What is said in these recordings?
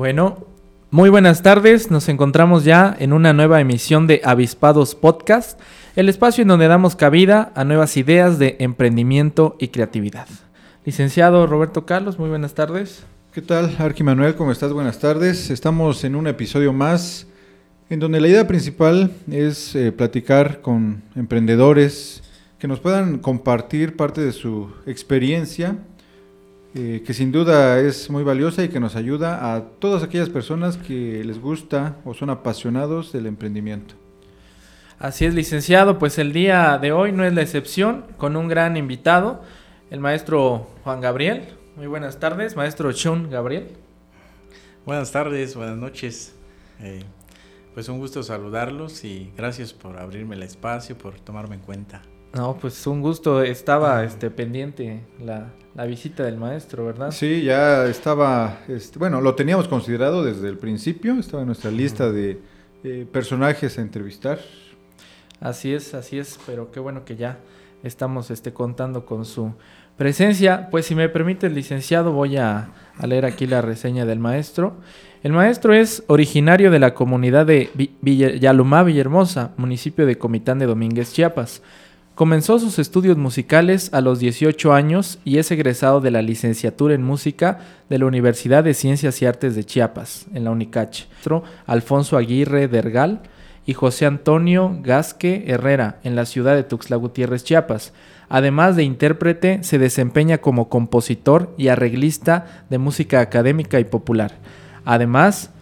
Bueno, muy buenas tardes. Nos encontramos ya en una nueva emisión de Avispados Podcast, el espacio en donde damos cabida a nuevas ideas de emprendimiento y creatividad. Licenciado Roberto Carlos, muy buenas tardes. ¿Qué tal, Arqui Manuel? ¿Cómo estás? Buenas tardes. Estamos en un episodio más en donde la idea principal es eh, platicar con emprendedores que nos puedan compartir parte de su experiencia eh, que sin duda es muy valiosa y que nos ayuda a todas aquellas personas que les gusta o son apasionados del emprendimiento. Así es, licenciado, pues el día de hoy no es la excepción, con un gran invitado, el maestro Juan Gabriel. Muy buenas tardes, maestro Chun Gabriel. Buenas tardes, buenas noches. Eh, pues un gusto saludarlos y gracias por abrirme el espacio, por tomarme en cuenta. No, pues un gusto. Estaba este, pendiente la, visita del maestro, ¿verdad? Sí, ya estaba, este, bueno, lo teníamos considerado desde el principio, estaba en nuestra lista de eh, personajes a entrevistar. Así es, así es, pero qué bueno que ya estamos este, contando con su presencia. Pues si me permite el licenciado, voy a, a leer aquí la reseña del maestro. El maestro es originario de la comunidad de Yalumá Villahermosa, municipio de Comitán de Domínguez, Chiapas. Comenzó sus estudios musicales a los 18 años y es egresado de la licenciatura en música de la Universidad de Ciencias y Artes de Chiapas, en la UNICACH. Alfonso Aguirre Dergal y José Antonio Gasque Herrera, en la ciudad de Tuxtla Gutiérrez, Chiapas. Además de intérprete, se desempeña como compositor y arreglista de música académica y popular. Además,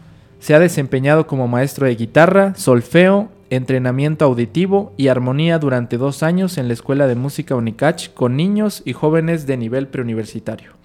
se ha desempeñado como maestro de guitarra, solfeo entrenamiento auditivo y armonía durante dos años en la Escuela de Música Unicach con niños y jóvenes de nivel preuniversitario.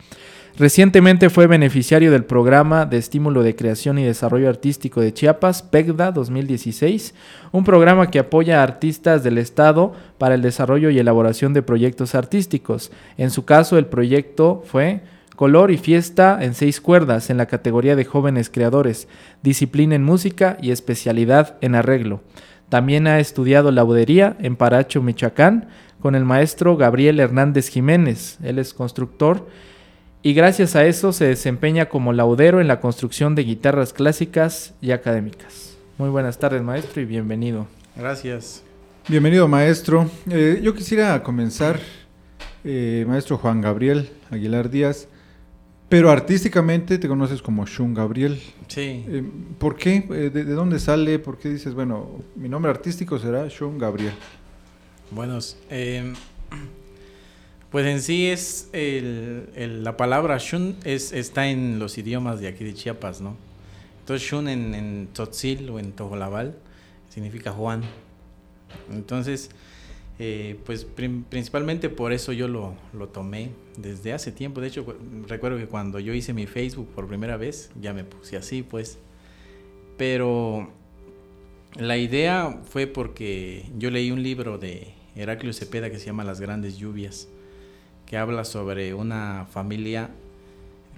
Recientemente fue beneficiario del programa de estímulo de creación y desarrollo artístico de Chiapas, PECDA 2016, un programa que apoya a artistas del Estado para el desarrollo y elaboración de proyectos artísticos. En su caso, el proyecto fue Color y Fiesta en seis cuerdas en la categoría de jóvenes creadores, disciplina en música y especialidad en arreglo. También ha estudiado laudería en Paracho, Michoacán, con el maestro Gabriel Hernández Jiménez. Él es constructor y gracias a eso se desempeña como laudero en la construcción de guitarras clásicas y académicas. Muy buenas tardes, maestro, y bienvenido. Gracias. Bienvenido, maestro. Eh, yo quisiera comenzar, eh, maestro Juan Gabriel Aguilar Díaz, pero artísticamente te conoces como Shun Gabriel. Sí. Eh, ¿Por qué? Eh, ¿De, dónde sale? ¿Por qué dices, bueno, mi nombre artístico será Shun Gabriel? Bueno, em, pues en sí es la palabra Shun es, está en los idiomas de aquí de Chiapas, ¿no? Entonces Shun en, en Tzotzil o en Tojolabal significa Juan. Entonces, eh, pues principalmente por eso yo lo, lo, tomé desde hace tiempo. De hecho, recuerdo que cuando yo hice mi Facebook por primera vez, ya me puse así, pues. Pero la idea fue porque yo leí un libro de Heraclio Cepeda que se llama Las Grandes Lluvias, que habla sobre una familia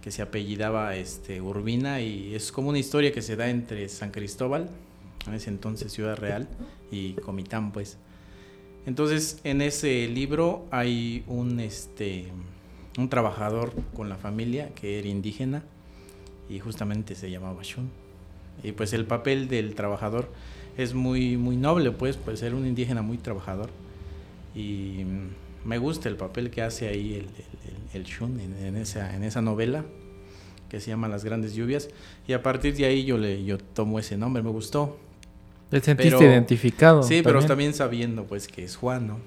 que se apellidaba este, Urbina y es como una historia que se da entre San Cristóbal, en ese entonces Ciudad Real, y Comitán, pues. Entonces, en ese libro hay un, este, un trabajador con la familia que era indígena y justamente se llamaba Shun. Y pues el papel del trabajador es muy, muy noble, pues, pues ser un indígena muy trabajador. Y me gusta el papel que hace ahí el, el, Shun en, esa, en esa novela que se llama Las Grandes Lluvias. Y a partir de ahí yo, le, yo tomo ese nombre, me gustó. ¿Te sentiste identificado? Sí, pero también sabiendo pues que es Juan, ¿no?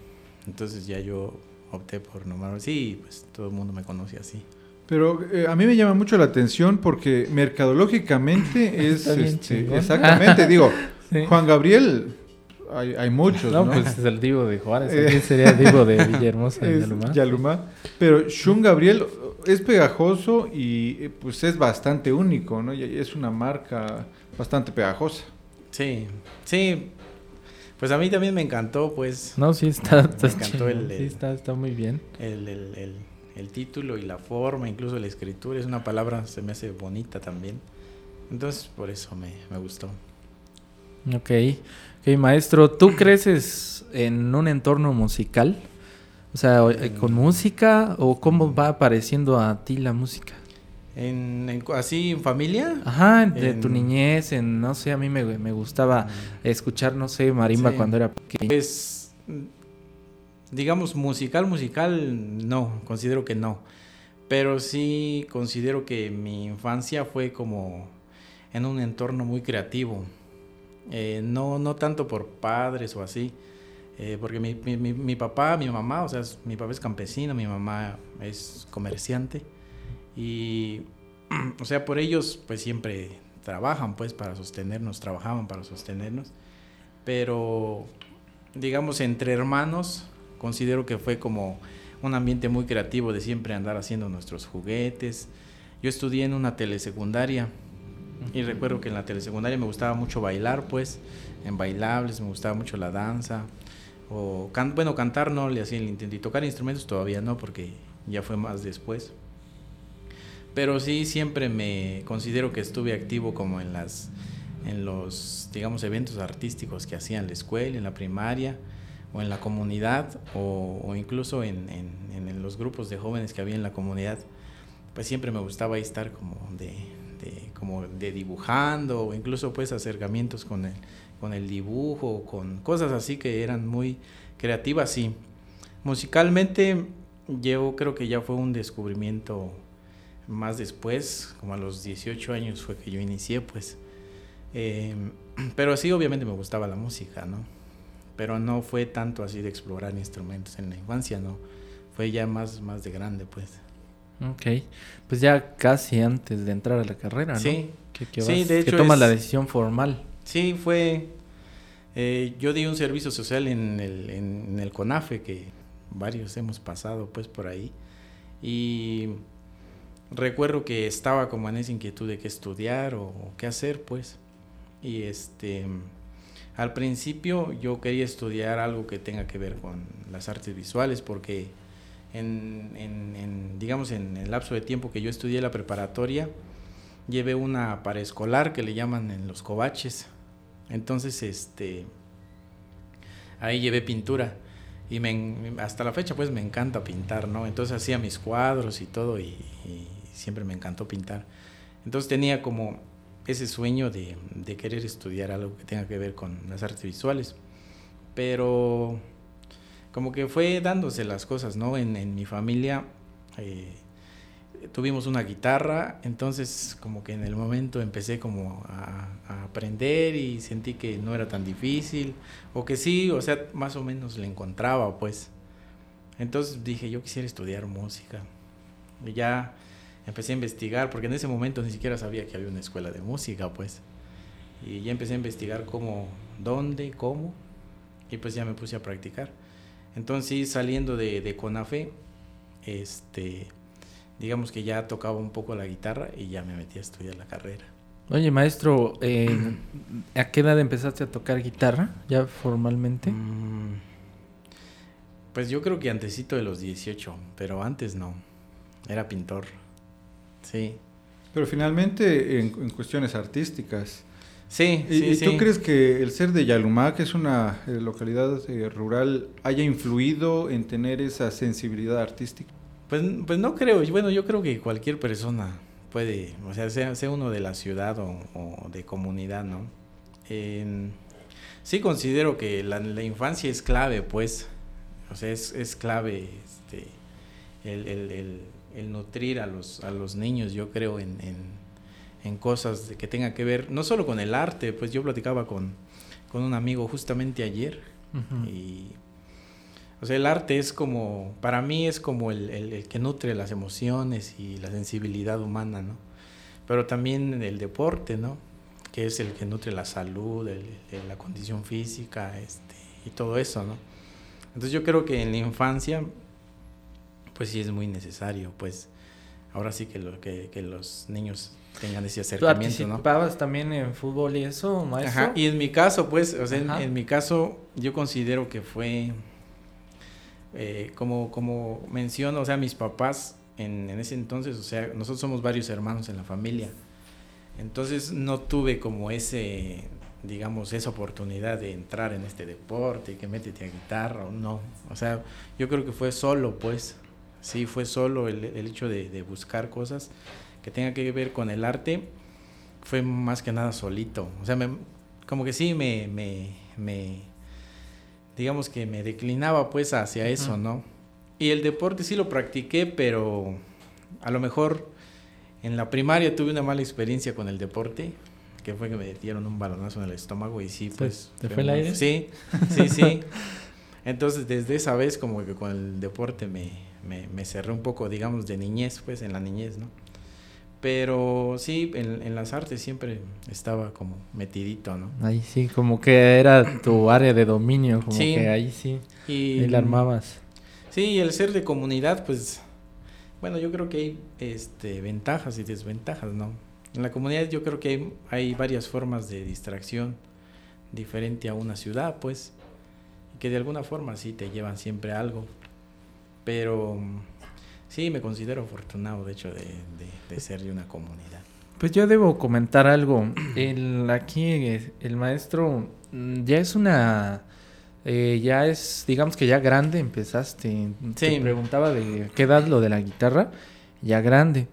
Entonces ya yo opté por nombrarme sí, pues todo el mundo me conoce así. Pero eh, a mí me llama mucho la atención porque mercadológicamente es este, exactamente, digo, Juan Gabriel hay, hay muchos, ¿no? pues es el divo de Juárez, ¿quién sería el divo de Villahermosa Yalumá? Yalumá. Pero Shun Gabriel, es pegajoso y eh, pues es bastante único, ¿no? Y es una marca bastante pegajosa. Sí, sí. Pues a mí también me encantó, pues. No, sí está, Me está, encantó chido, el- sí está, está muy bien. El, el- el- título y la forma, incluso la escritura, es una palabra, se me hace bonita también. Entonces, por eso me, me gustó. Ok. Ok, maestro, ¿tú creces en un entorno musical? O sea, eh, ¿con música o cómo va apareciendo a ti la música? En, en- ¿Así en familia? Ajá, de tu niñez, en, no sé, a mí me, me gustaba escuchar, no sé, marimba Sí. cuando era pequeño. Pues, mm, digamos, musical, musical, no, considero que no. Pero sí considero que mi infancia fue como en un entorno muy creativo. Eh, no, no tanto por padres o así, eh, porque mi, mi- mi- mi papá, mi mamá, o sea, es- mi papá es campesino, mi mamá es comerciante. Y, o sea, por ellos, pues siempre trabajan, pues, para sostenernos, trabajaban para sostenernos. Pero digamos, entre hermanos, considero que fue como un ambiente muy creativo de siempre andar haciendo nuestros juguetes. Yo estudié en una telesecundaria y recuerdo que en la telesecundaria me gustaba mucho bailar, pues, en bailables, me gustaba mucho la danza. O can- bueno, cantar no le hacía el intento y tocar instrumentos todavía no, porque ya fue más después. Pero sí siempre me considero que estuve activo como en las en los digamos eventos artísticos que hacía en la escuela, en la primaria o en la comunidad o, o incluso en, en- en los grupos de jóvenes que había en la comunidad, pues siempre me gustaba ahí estar como de, de- como de dibujando o incluso pues acercamientos con el, con el dibujo, con cosas así que eran muy creativas, sí. Musicalmente yo creo que ya fue un descubrimiento más después, como a los 18 años fue que yo inicié, pues. Eh, pero sí, obviamente me gustaba la música, ¿no? Pero no fue tanto así de explorar instrumentos en la infancia, ¿no? Fue ya más, más de grande, pues. Ok, pues ya casi antes de entrar a la carrera, ¿no? Sí, Que, que Sí, vas- de que hecho tomas es- la decisión formal. Sí, fue. eh, yo di un servicio social en el, en, en el CONAFE, que varios hemos pasado pues por ahí. Y recuerdo que estaba como en esa inquietud de qué estudiar o, qué hacer, pues. Y este. Al principio yo quería estudiar algo que tenga que ver con las artes visuales, porque en, en- digamos, en el lapso de tiempo que yo estudié la preparatoria, llevé una paraescolar que le llaman en los covaches. Entonces, este, ahí llevé pintura y me, hasta la fecha pues me encanta pintar, ¿no? Entonces hacía mis cuadros y todo y siempre me encantó pintar. Entonces tenía como ese sueño de, querer estudiar algo que tenga que ver con las artes visuales. Pero como que fue dándose las cosas, ¿no? En, en mi familia eh, tuvimos una guitarra, entonces como que en el momento empecé como a, a aprender y sentí que no era tan difícil, o que sí, o sea, más o menos le encontraba, pues. Entonces dije, yo quisiera estudiar música. Y ya empecé a investigar, porque en ese momento ni siquiera sabía que había una escuela de música, pues. Y ya empecé a investigar cómo, dónde, cómo, y pues ya me puse a practicar. Entonces, saliendo de, de CONAFE, este, digamos que ya tocaba un poco la guitarra y ya me metí a estudiar la carrera. Oye, maestro, eh, ¿a qué edad empezaste a tocar guitarra? ¿Ya formalmente? Mm, Pues yo creo que antesito de los 18, pero antes no. Era pintor. Sí. Pero finalmente en, en cuestiones artísticas. Sí, ¿Y, sí, y sí. tú crees que el ser de Yalumá, que es una eh, localidad eh, rural, haya influido en tener esa sensibilidad artística? Pues, pues no creo, bueno, yo creo que cualquier persona puede, o sea, sea, sea uno de la ciudad o, o de comunidad, ¿no? Sí considero que la, la infancia es clave, pues, o sea, es, es clave este, el, el- el- el nutrir a los, a los niños, yo creo, en, en- en cosas que tengan que ver, no solo con el arte, pues yo platicaba con, con un amigo justamente ayer, Ujú. y, o sea, el arte es como, para mí es como el, el- el que nutre las emociones y la sensibilidad humana, ¿no? Pero también el deporte, ¿no? Que es el que nutre la salud, el- la condición física, este, y todo eso, ¿no? Entonces yo creo que en la infancia, pues sí es muy necesario, pues, ahora sí que, lo, que, que los niños tengan ese ¿Tú acercamiento, ¿no? participabas también en fútbol y eso, maestro? Ajá, y en mi caso, pues, o sea, en mi caso, yo considero que fue, eh, como, como menciono, o sea, mis papás en, en ese entonces, o sea, nosotros somos varios hermanos en la familia, entonces no tuve como ese, digamos, esa oportunidad de entrar en este deporte, que métete a guitarra o no, o sea, yo creo que fue solo, pues, sí, fue solo el, el hecho de, de buscar cosas que tengan que ver con el arte, fue más que nada solito. O sea, me- como que sí me, me, me- digamos que me declinaba pues hacia eso. ¿no? Y el deporte sí lo practiqué, pero a lo mejor en la primaria tuve una mala experiencia con el deporte, que fue que me dieron un balonazo en el estómago y sí, ¿Se- pues... te fue el aire? Sí, sí, sí. Entonces, desde esa vez como que con el deporte me, me, me cerré un poco, digamos, de niñez, pues en la niñez, ¿no? Pero sí, en, en las artes siempre estaba como metidito, ¿no? Ahí sí, como que era tu área de dominio, como Sí. que ahí sí, Y, ahí la armabas. Sí, y el ser de comunidad, pues, bueno, yo creo que hay este, ventajas y desventajas, ¿no? En la comunidad yo creo que hay, hay varias formas de distracción diferente a una ciudad, pues, que de alguna forma sí te llevan siempre a algo. Pero mm, sí, me considero afortunado, de hecho, de, de- de ser de una comunidad. Pues yo debo comentar algo. El, aquí eh, el maestro mm, ya es una... eh, ya es, digamos que ya grande empezaste. Te Sí. preguntaba de qué edad lo de la guitarra. Ya grande.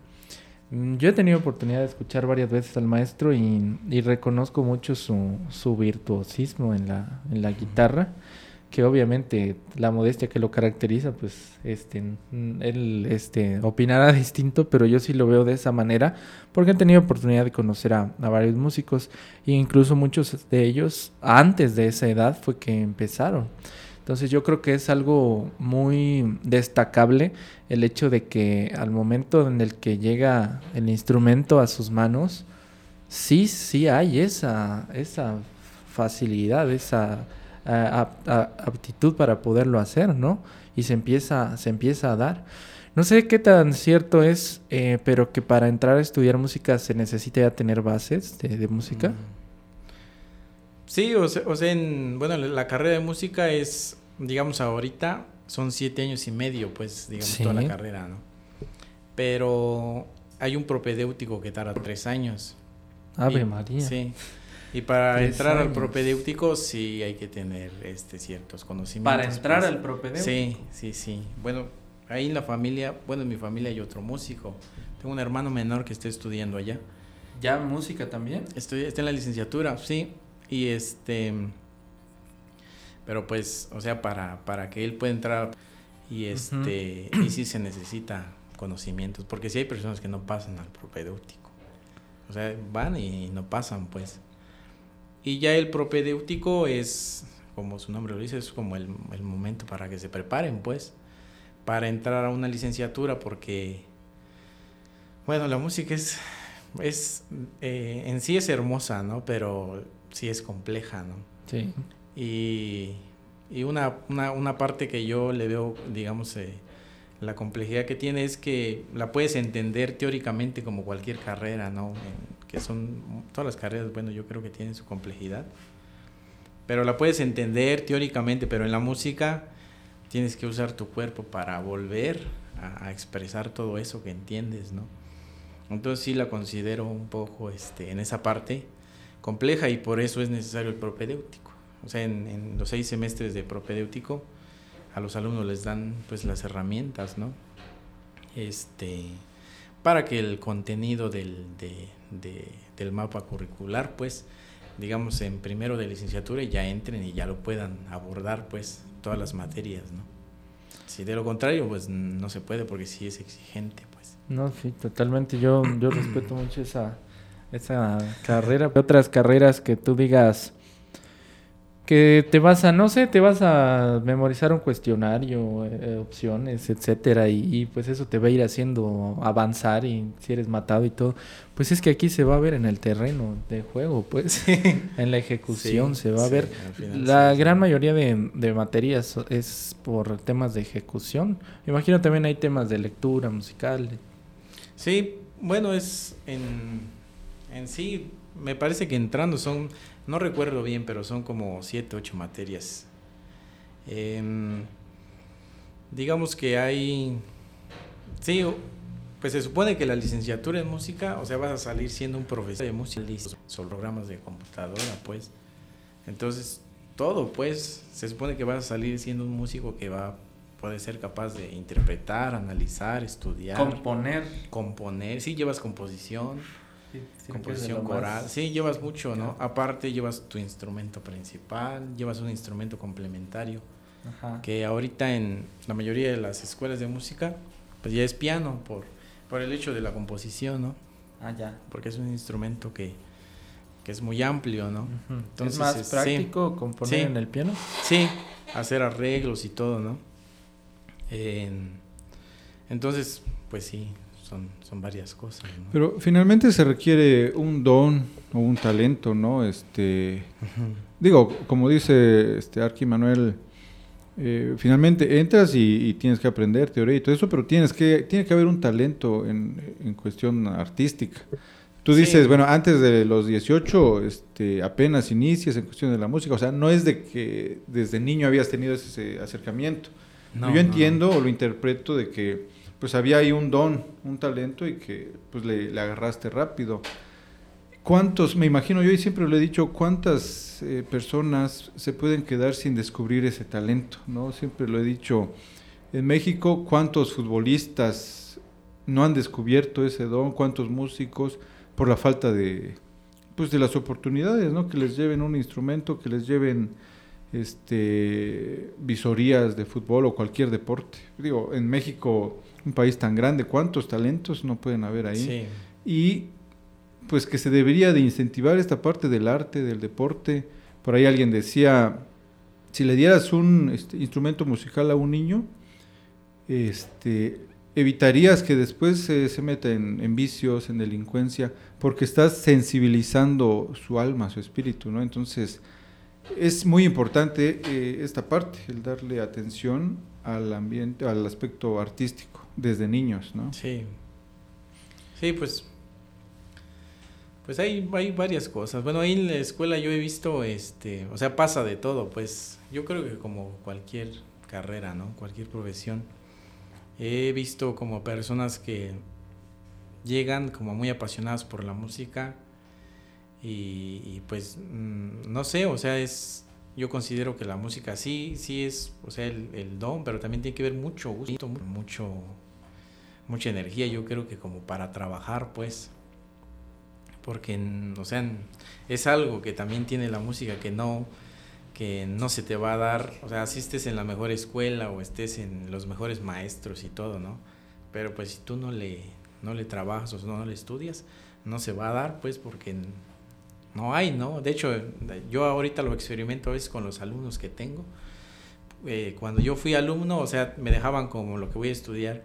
Mm, Yo he tenido oportunidad de escuchar varias veces al maestro y, y reconozco mucho su, su virtuosismo en la, en la guitarra, que obviamente la modestia que lo caracteriza, pues este, él este, opinará distinto, pero yo sí lo veo de esa manera, porque he tenido oportunidad de conocer a, a varios músicos e incluso muchos de ellos antes de esa edad fue que empezaron. Entonces yo creo que es algo muy destacable el hecho de que al momento en el que llega el instrumento a sus manos, sí, sí hay esa, esa facilidad, esa a- aptitud para poderlo hacer, ¿no? Y se empieza, se empieza a dar. No sé qué tan cierto es, eh, pero que para entrar a estudiar música se necesita ya tener bases de, de música. Mm. Sí, o sea, o sea, en, bueno, la carrera de música es, digamos, ahorita son siete años y medio, pues, digamos, Sí. toda la carrera, ¿no? Pero hay un propedéutico que tarda tres años. Ave Y- María. Sí. Y para Tres entrar al propedéutico sí hay que tener este ciertos conocimientos. Para entrar pues. al propedéutico. Sí, sí, sí. Bueno, ahí en la familia, bueno, en mi familia hay otro músico. Tengo un hermano menor que está estudiando allá. ¿Ya música también? Estoy, está en la licenciatura, sí. Y este. Pero pues, o sea, para, para que él pueda entrar y este. Y sí se necesita conocimientos. Porque sí hay personas que no pasan al propedéutico. O sea, van y no pasan, pues. Y ya el propedéutico es, como su nombre lo dice, es como el, el momento para que se preparen, pues. Para entrar a una licenciatura, porque. Bueno, la música es es eh, en sí es hermosa, ¿no? Pero sí es compleja, ¿no? Sí. Y, y una, una, una parte que yo le veo, digamos, eh, la complejidad que tiene es que la puedes entender teóricamente como cualquier carrera, ¿no? En- que son todas las carreras, bueno, yo creo que tienen su complejidad. Pero la puedes entender teóricamente, pero en la música tienes que usar tu cuerpo para volver a, expresar todo eso que entiendes, ¿no? Entonces sí la considero un poco este, en esa parte compleja y por eso es necesario el propedéutico. O sea, en, en los seis semestres de propedéutico a los alumnos les dan pues las herramientas, ¿no? Este, para que el contenido del, de- de- del mapa curricular, pues, digamos, en primero de licenciatura ya entren y ya lo puedan abordar, pues, todas las materias, ¿no? Si de lo contrario, pues no se puede porque sí es exigente, pues. No, sí, totalmente. Yo, yo respeto mucho esa, esa carrera. Otras carreras que tú digas que te vas a, no sé, te vas a memorizar un cuestionario, eh, opciones, etcétera, y, y, pues eso te va a ir haciendo avanzar y si eres matado y todo. Pues es que aquí se va a ver en el terreno de juego, pues, en la ejecución Sí, se va a ver. final La sí, gran mayoría de, de materias es por temas de ejecución. Me imagino también hay temas de lectura musical. Sí, bueno, es en, en sí, me parece que entrando son, no recuerdo bien, pero son como siete, ocho materias. Em, digamos que hay, sí, pues se supone que la licenciatura en música, o sea, vas a salir siendo un profesor de música, son programas de computadora, pues. Entonces, todo, pues, se supone que vas a salir siendo un músico que va puede ser capaz de interpretar, analizar, estudiar. Componer. Componer, sí, llevas composición, composición coral, sí, llevas mucho, ¿no? Aparte llevas tu instrumento principal, llevas un instrumento complementario, que ahorita en la mayoría de las escuelas de música, pues ya es piano por, por el hecho de la composición, ¿no? Ah, ya. Porque es un instrumento que, que es muy amplio, ¿no? Entonces, ¿Es más práctico componer en el piano? Sí, hacer arreglos y todo, ¿no? entonces, pues sí, son, son varias cosas. Pero finalmente se requiere un don o un talento, ¿no? Este, Digo, como dice este Arqui Manuel, eh, finalmente entras y, tienes que aprender teoría y todo eso, pero tienes que, tiene que haber un talento en, en cuestión artística. Tú dices, bueno, antes de los 18, este, apenas inicias en cuestión de la música, o sea, no es de que desde niño habías tenido ese acercamiento. Yo entiendo o lo interpreto de que pues había ahí un don, un talento y que pues le, agarraste rápido. ¿Cuántos, me imagino yo siempre lo he dicho, cuántas eh, personas se pueden quedar sin descubrir ese talento? ¿no? Siempre lo he dicho, en México, ¿cuántos futbolistas no han descubierto ese don? ¿Cuántos músicos por la falta de, pues, de las oportunidades, ¿no? que les lleven un instrumento, que les lleven este, visorías de fútbol o cualquier deporte. Digo, en México, un país tan grande, ¿cuántos talentos no pueden haber ahí? Y pues que se debería de incentivar esta parte del arte, del deporte. Por ahí alguien decía, si le dieras un este, instrumento musical a un niño, este, evitarías que después se meta en, en, vicios, en delincuencia, porque estás sensibilizando su alma, su espíritu, ¿no? Entonces, es muy importante eh, esta parte, el darle atención al ambiente, al aspecto artístico desde niños, ¿no? Sí. Sí, pues pues hay, hay varias cosas. Bueno, ahí en la escuela yo he visto, este, o sea, pasa de todo, pues yo creo que como cualquier carrera, ¿no? Cualquier profesión. He visto como personas que llegan como muy apasionadas por la música y, pues mm, no sé, o sea, es yo considero que la música sí, sí es, o sea, el, don, pero también tiene que ver mucho gusto, mucho, mucha energía, yo creo que como para trabajar, pues, porque, o sea, es algo que también tiene la música que no, que no se te va a dar, o sea, si estés en la mejor escuela o estés en los mejores maestros y todo, ¿no? Pero pues si tú no le, no le trabajas o no le estudias, no se va a dar, pues, porque no hay, ¿no? De hecho, yo ahorita lo experimento a veces con los alumnos que tengo. Eh, cuando yo fui alumno, o sea, me dejaban como lo que voy a estudiar.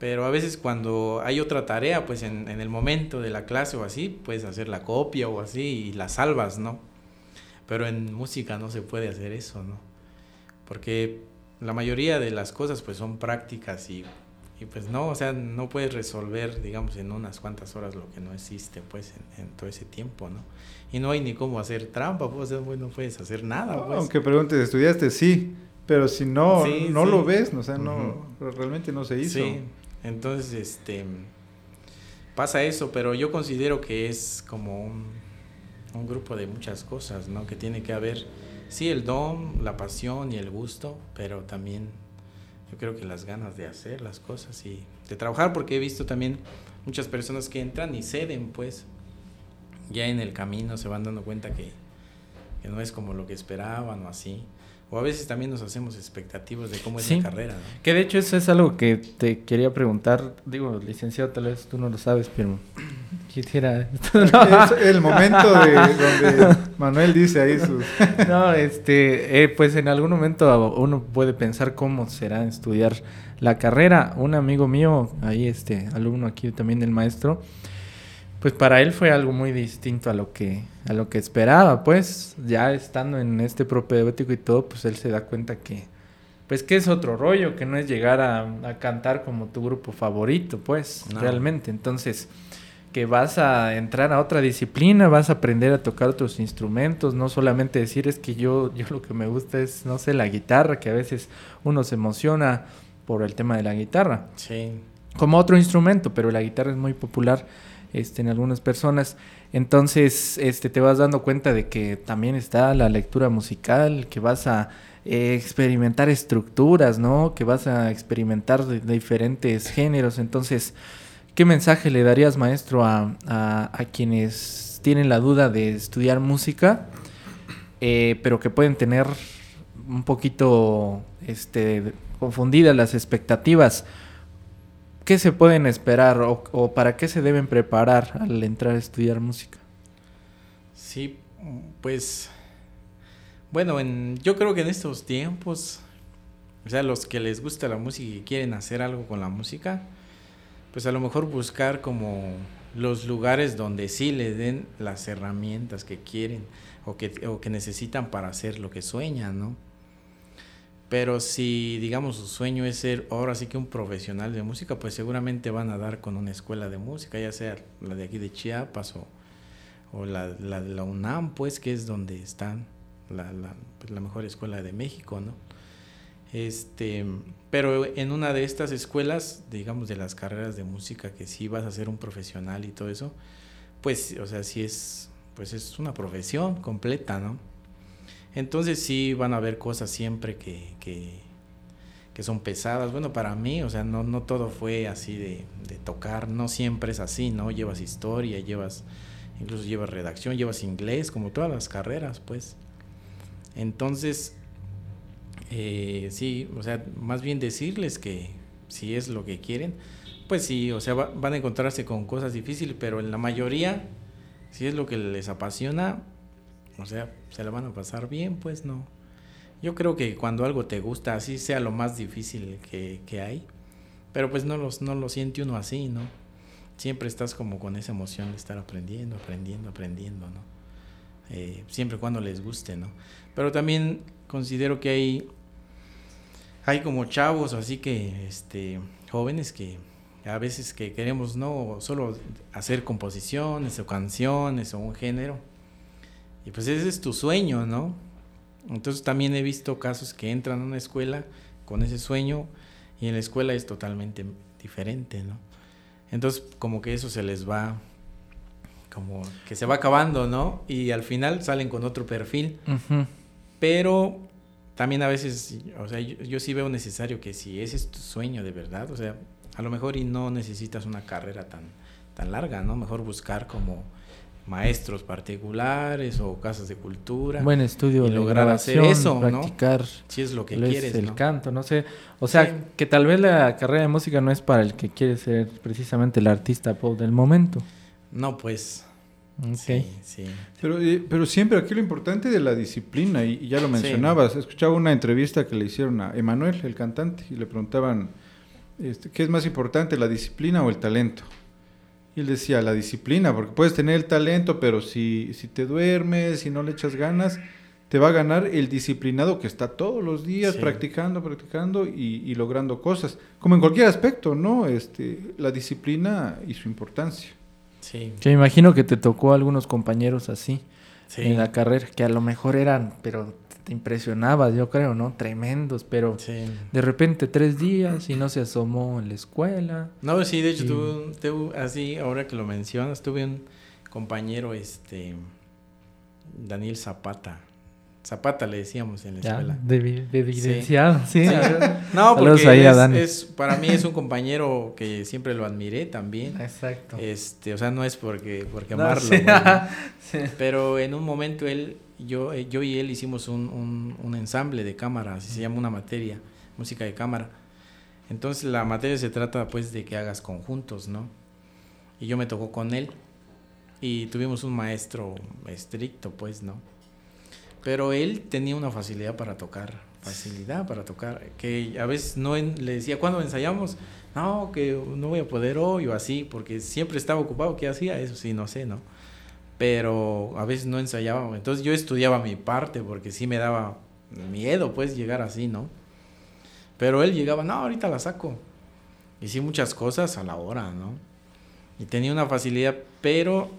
Pero a veces cuando hay otra tarea, pues en, en el momento de la clase o así, puedes hacer la copia o así y la salvas, ¿no? Pero en música no se puede hacer eso, ¿no? Porque la mayoría de las cosas pues son prácticas y y pues no, o sea, no puedes resolver, digamos, en unas cuantas horas lo que no existe, pues, en, todo ese tiempo, ¿no? Y no hay ni cómo hacer trampa, pues, no puedes hacer nada, pues. Aunque preguntes, ¿estudiaste? Sí, pero si no, no lo ves, o sea, no, realmente no se hizo. Sí, entonces, este, pasa eso, pero yo considero que es como un, un grupo de muchas cosas, ¿no? Que tiene que haber, sí, el don, la pasión y el gusto, pero también yo creo que las ganas de hacer las cosas y de trabajar, porque he visto también muchas personas que entran y ceden, pues ya en el camino se van dando cuenta que, que no es como lo que esperaban o así. O a veces también nos hacemos expectativas de cómo es la carrera. Que de hecho eso es algo que te quería preguntar. Digo, licenciado, tal vez tú no lo sabes, pero quisiera... el momento de donde Manuel dice ahí sus... no, este, eh, pues en algún momento uno puede pensar cómo será estudiar la carrera. Un amigo mío, ahí este, alumno aquí también del maestro, pues para él fue algo muy distinto a lo que a lo que esperaba, pues ya estando en este propedéutico y todo, pues él se da cuenta que pues que es otro rollo, que no es llegar a, a cantar como tu grupo favorito, pues, No. realmente. Entonces, que vas a entrar a otra disciplina, vas a aprender a tocar otros instrumentos, no solamente decir es que yo, yo lo que me gusta es, no sé, la guitarra, que a veces uno se emociona por el tema de la guitarra Sí. como otro instrumento, pero la guitarra es muy popular este, en algunas personas. Entonces, este, te vas dando cuenta de que también está la lectura musical, que vas a eh, experimentar estructuras, ¿no? Que vas a experimentar de, diferentes géneros. Entonces, ¿qué mensaje le darías, maestro, a, a- a quienes tienen la duda de estudiar música, eh, pero que pueden tener un poquito este, confundidas las expectativas? ¿Qué se pueden esperar o, para qué se deben preparar al entrar a estudiar música? Sí, pues bueno, en, yo creo que en estos tiempos, o sea, los que les gusta la música y quieren hacer algo con la música, pues a lo mejor buscar como los lugares donde sí le den las herramientas que quieren o que, o que necesitan para hacer lo que sueñan, ¿no? Pero si, digamos, su sueño es ser ahora sí que un profesional de música, pues seguramente van a dar con una escuela de música, ya sea la de aquí de Chiapas o, o la, la la UNAM, pues, que es donde están la, la, pues, la mejor escuela de México, ¿no? Este, pero en una de estas escuelas, digamos, de las carreras de música, que sí vas a ser un profesional y todo eso, pues, o sea, sí es, pues es una profesión completa, ¿no? Entonces sí van a haber cosas siempre que, que, son pesadas. Bueno, para mí, o sea, no, no todo fue así de, de tocar, no siempre es así, ¿no? Llevas historia, llevas, incluso llevas redacción, llevas inglés, como todas las carreras, pues. Entonces, eh, sí, o sea, más bien decirles que si es lo que quieren, pues sí, o sea, va- van a encontrarse con cosas difíciles, pero en la mayoría, si es lo que les apasiona, o sea, se la van a pasar bien, pues no. Yo creo que cuando algo te gusta, así sea lo más difícil que, que hay, pero pues no, los, no lo siente uno así, ¿no? Siempre estás como con esa emoción de estar aprendiendo, aprendiendo, aprendiendo, ¿no? Eh, siempre cuando les guste, ¿no? Pero también considero que hay, hay como chavos, así que, este, jóvenes que a veces que queremos no solo hacer composiciones o canciones o un género, y pues ese es tu sueño, ¿no? Entonces también he visto casos que entran a una escuela con ese sueño y en la escuela es totalmente diferente, ¿no? Entonces como que eso se les va, como que se va acabando, ¿no? Y al final salen con otro perfil, pero también a veces, o sea, yo, yo sí veo necesario que si ese es tu sueño de verdad, o sea, a lo mejor y no necesitas una carrera tan, tan larga, ¿no? Mejor buscar como maestros particulares o casas de cultura. Buen estudio y lograr hacer eso, ¿no? practicar si es lo que lo es quieres, el ¿no? canto, no sé. O sea, Sí. que tal vez la carrera de música no es para el que quiere ser precisamente el artista pop del momento. No, pues. Sí, sí. Pero, eh, pero siempre aquí lo importante de la disciplina, y, y ya lo mencionabas, escuchaba una entrevista que le hicieron a Emanuel, el cantante, y le preguntaban, este, ¿qué es más importante, la disciplina o el talento? Y él decía, la disciplina, porque puedes tener el talento, pero si, si te duermes, si no le echas ganas, te va a ganar el disciplinado que está todos los días Sí. practicando, practicando y, y logrando cosas. Como en cualquier aspecto, ¿no? Este, la disciplina y su importancia. Sí, Que me imagino que te tocó a algunos compañeros así sí. en la carrera, que a lo mejor eran, pero te impresionabas, yo creo, ¿no? Tremendos, pero sí. de repente tres días y no se asomó en la escuela. No, sí, de hecho, tuve, tuve- así, ahora que lo mencionas, tuve un compañero, este, Daniel Zapata. Zapata le decíamos en la Ya, escuela. de, vi- de evidenciado, sí. No, porque ahí es- para mí es un compañero que siempre lo admiré también. Exacto. Este, o sea, no es porque, porque No, amarlo. sí. bueno. Sí. Pero en un momento él, yo, eh, yo y él hicimos un, un, ensamble de cámara, así se llama una materia, música de cámara. Entonces la materia se trata pues de que hagas conjuntos, ¿no? Y yo me tocó con él y tuvimos un maestro estricto, pues, ¿no? Pero él tenía una facilidad para tocar, facilidad para tocar, que a veces no le decía, ¿cuándo ensayamos? No, que no voy a poder hoy o así, porque siempre estaba ocupado, ¿qué hacía? Eso sí, no sé, ¿no? Pero a veces no ensayábamos, entonces yo estudiaba mi parte porque sí me daba miedo, pues, llegar así, ¿no? Pero él llegaba, no, ahorita la saco. Y sí, muchas cosas a la hora, ¿no? Y tenía una facilidad, pero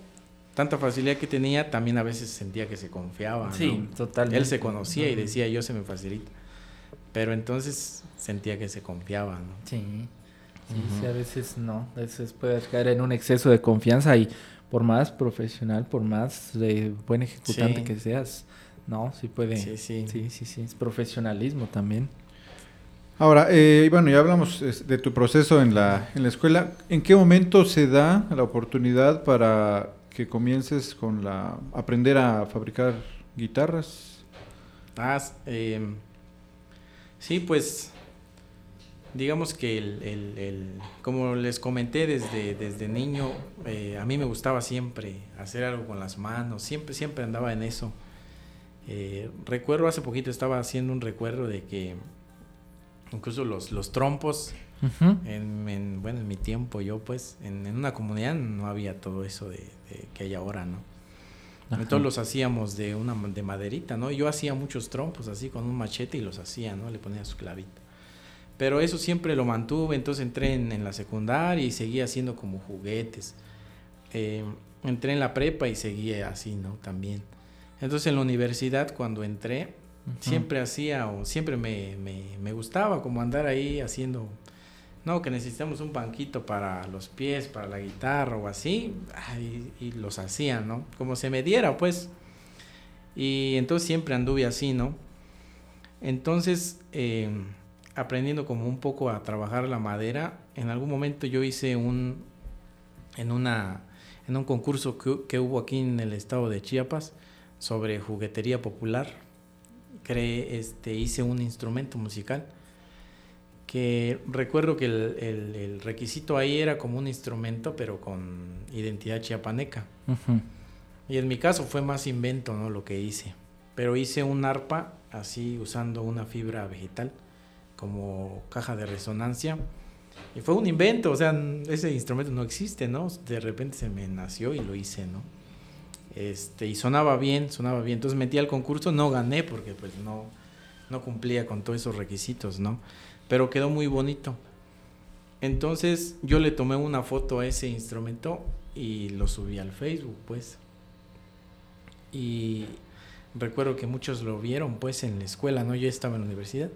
tanta facilidad que tenía, también a veces sentía que se confiaba. Sí, totalmente. Él se conocía y decía, yo se me facilita. Pero entonces sentía que se confiaba, ¿no? Sí. Sí, a veces no. A veces puede caer en un exceso de confianza y por más profesional, por más de buen ejecutante que seas, no, sí puede. Sí, sí. Sí, sí, sí. Es profesionalismo también. Ahora, eh, bueno, ya hablamos de tu proceso en la, en la escuela. ¿En qué momento se da la oportunidad para que comiences con la aprender a fabricar guitarras? Ah, eh, sí, pues digamos que el, el, como les comenté desde, desde niño, eh, a mí me gustaba siempre hacer algo con las manos, siempre, siempre andaba en eso. Eh, recuerdo hace poquito estaba haciendo un recuerdo de que incluso los, los trompos, en, bueno, en mi tiempo yo pues, en, una comunidad no había todo eso de, que hay ahora, ¿no? Entonces los hacíamos de una de maderita, ¿no? Yo hacía muchos trompos así con un machete y los hacía, ¿no? Le ponía su clavito. Pero eso siempre lo mantuve, entonces entré en, la secundaria y seguía haciendo como juguetes. Eh, entré en la prepa y seguía así, ¿no? También. Entonces en la universidad cuando entré, siempre hacía o siempre me, me, gustaba como andar ahí haciendo, no, que necesitamos un banquito para los pies, para la guitarra o así, y, los hacía, ¿no? Como se me diera, pues. Y entonces siempre anduve así, ¿no? Entonces, eh, aprendiendo como un poco a trabajar la madera. En algún momento yo hice un, en, una, en un concurso que, hubo aquí en el estado de Chiapas sobre juguetería popular. Creé, este, hice un instrumento musical que recuerdo que el, requisito ahí era como un instrumento pero con identidad chiapaneca. Y en mi caso fue más invento, ¿no? Lo que hice. Pero hice un arpa así usando una fibra vegetal como caja de resonancia. Y fue un invento, o sea, ese instrumento no existe, ¿no? De repente se me nació y lo hice, ¿no? Este, y sonaba bien, sonaba bien. Entonces metí al concurso, no gané porque pues no, no cumplía con todos esos requisitos, ¿no? Pero quedó muy bonito. Entonces yo le tomé una foto a ese instrumento y lo subí al Facebook, pues. Y recuerdo que muchos lo vieron, pues, en la escuela, ¿no? Yo estaba en la universidad.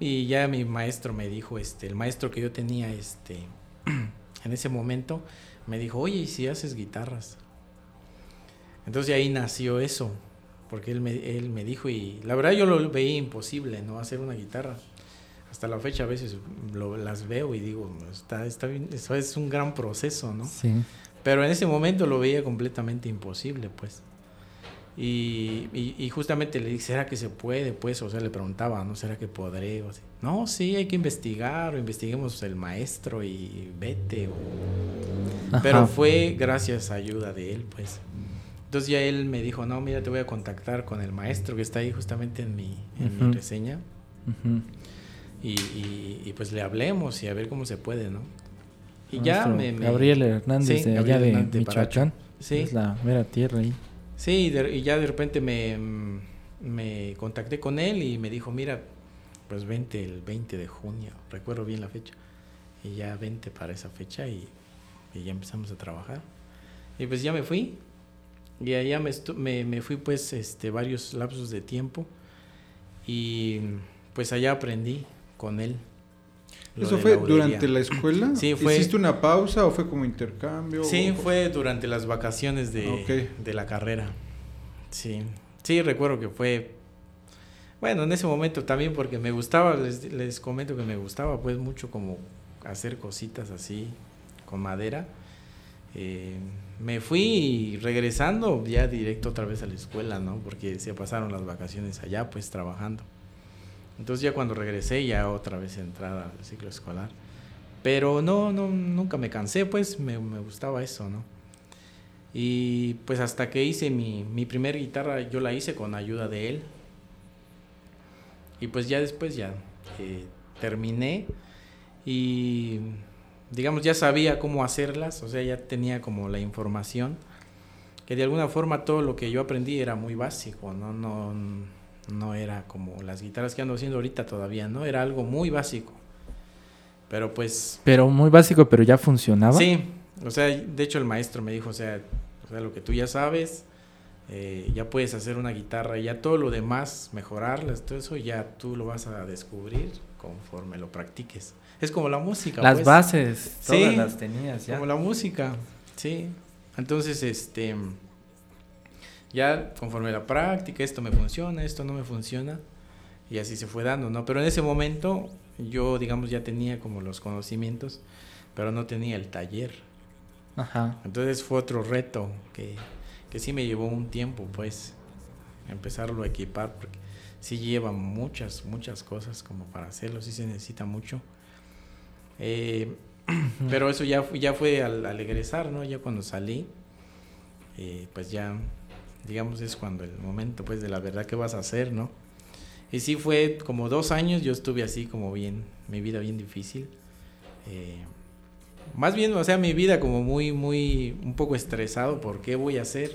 Y ya mi maestro me dijo, este, el maestro que yo tenía, este, en ese momento, me dijo, oye, ¿y si haces guitarras? Entonces ahí nació eso, porque él me, él me dijo, y la verdad yo lo veía imposible, ¿no? Hacer una guitarra. Hasta la fecha a veces lo, las veo y digo, está, está bien, eso es un gran proceso, ¿no? Sí. Pero en ese momento lo veía completamente imposible, pues. Y, y, justamente le dije, ¿será que se puede? Pues, o sea, le preguntaba, ¿no? ¿Será que podré? O no, sí, hay que investigar, o investiguemos el maestro y vete. Pero fue gracias a ayuda de él, pues. Entonces ya él me dijo, no, mira, te voy a contactar con el maestro que está ahí justamente en mi, en mi reseña. y, y, pues le hablemos y a ver cómo se puede, ¿no? Y ya me, Gabriel Hernández de allá de Michoacán. Sí. Es la mera tierra ahí. Sí, y ya de repente me, me contacté con él y me dijo, mira, pues vente el 20 de junio, recuerdo bien la fecha, y ya vente para esa fecha y, ya empezamos a trabajar. Y pues ya me fui, y allá me, me, me, fui pues este, varios lapsos de tiempo, y pues allá aprendí con él. ¿Eso fue durante la escuela? Sí, fue. ¿Hiciste una pausa o fue como intercambio? Sí, fue durante las vacaciones de, de, la carrera. Sí. Sí, recuerdo que fue. Bueno, en ese momento también porque me gustaba, les, les comento que me gustaba pues mucho como hacer cositas así con madera. Eh, me fui regresando ya directo otra vez a la escuela, ¿no? Porque se pasaron las vacaciones allá pues trabajando. Entonces ya cuando regresé ya otra vez entrada al ciclo escolar. Pero no, no, nunca me cansé, pues me, me gustaba eso, ¿no? Y pues hasta que hice mi, mi primer guitarra, yo la hice con ayuda de él. Y pues ya después ya eh, terminé y digamos ya sabía cómo hacerlas, o sea, ya tenía como la información, que de alguna forma todo lo que yo aprendí era muy básico, no, no era como las guitarras que ando haciendo ahorita todavía, ¿no? Era algo muy básico. Pero pues... Pero muy básico, pero ya funcionaba. Sí, o sea, de hecho el maestro me dijo, o sea, o sea lo que tú ya sabes, eh, ya puedes hacer una guitarra, ya todo lo demás, mejorarlas, todo eso, ya tú lo vas a descubrir conforme lo practiques. Es como la música. Las pues. bases, todas Sí, las tenías ya. Como la música, sí. Entonces, este, ya conforme la práctica, esto me funciona, esto no me funciona, y así se fue dando, ¿no? Pero en ese momento yo, digamos, ya tenía como los conocimientos, pero no tenía el taller. Ajá. Entonces fue otro reto que, que sí me llevó un tiempo, pues, empezarlo a equipar, porque sí lleva muchas, muchas cosas como para hacerlo, sí se necesita mucho. Eh, pero eso ya, ya fue al, al egresar, ¿no? Ya cuando salí, eh, pues ya, digamos, es cuando el momento, pues, de la verdad que vas a hacer, ¿no? Y sí fue como dos años, yo estuve así como bien, mi vida bien difícil. Eh, más bien, o sea, mi vida como muy, muy, un poco estresado por qué voy a hacer.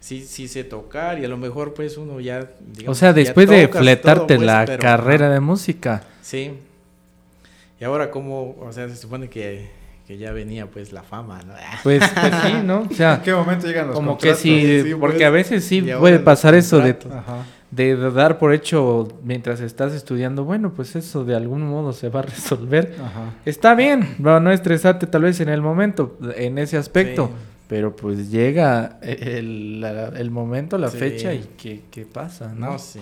Sí, sí sé tocar y a lo mejor pues uno ya... O digamos, sea, ya después de fletarte todo, pues, la pero- carrera de música, Sí. Y ahora como, o sea, se supone que, que ya venía pues la fama, ¿no? pues, pues sí, ¿no? O ¿En sea, qué momento llegan los como que sí, Sí, porque pues, a veces sí puede pasar eso de, de dar por hecho mientras estás estudiando, bueno, pues eso de algún modo se va a resolver. Ajá. Está bien, no, no estresarte tal vez en el momento, en ese aspecto, Sí. pero pues llega el, la- el momento, la Sí. fecha y qué, qué pasa, ¿no? No, sí.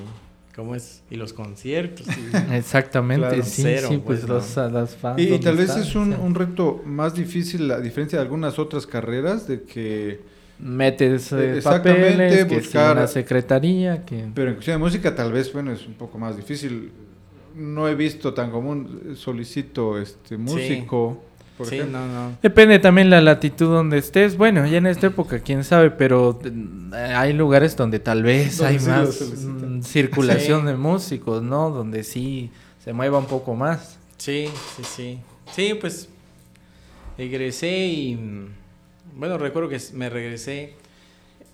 ¿Cómo es? Y los conciertos. y- Exactamente, Claro. sí, Cero, sí, pues, pues, los, las fans. Y, y ¿dónde tal vez están? es un, O sea, un reto más difícil, a diferencia de algunas otras carreras, de que, Metes eh, Exactamente, papeles, que buscar- una secretaría, que... pero en cuestión de música tal vez, bueno, es un poco más difícil. No he visto tan común, eh, solicito este músico, por sí, ejemplo. no, no. Depende también la latitud donde estés. Bueno, ya en esta época, quién sabe, pero mm, hay lugares donde tal vez Donde hay sí más mm, circulación Sí. de músicos, ¿no? Donde sí se mueva un poco más. Sí, sí, sí. Sí, pues egresé y bueno, recuerdo que me regresé.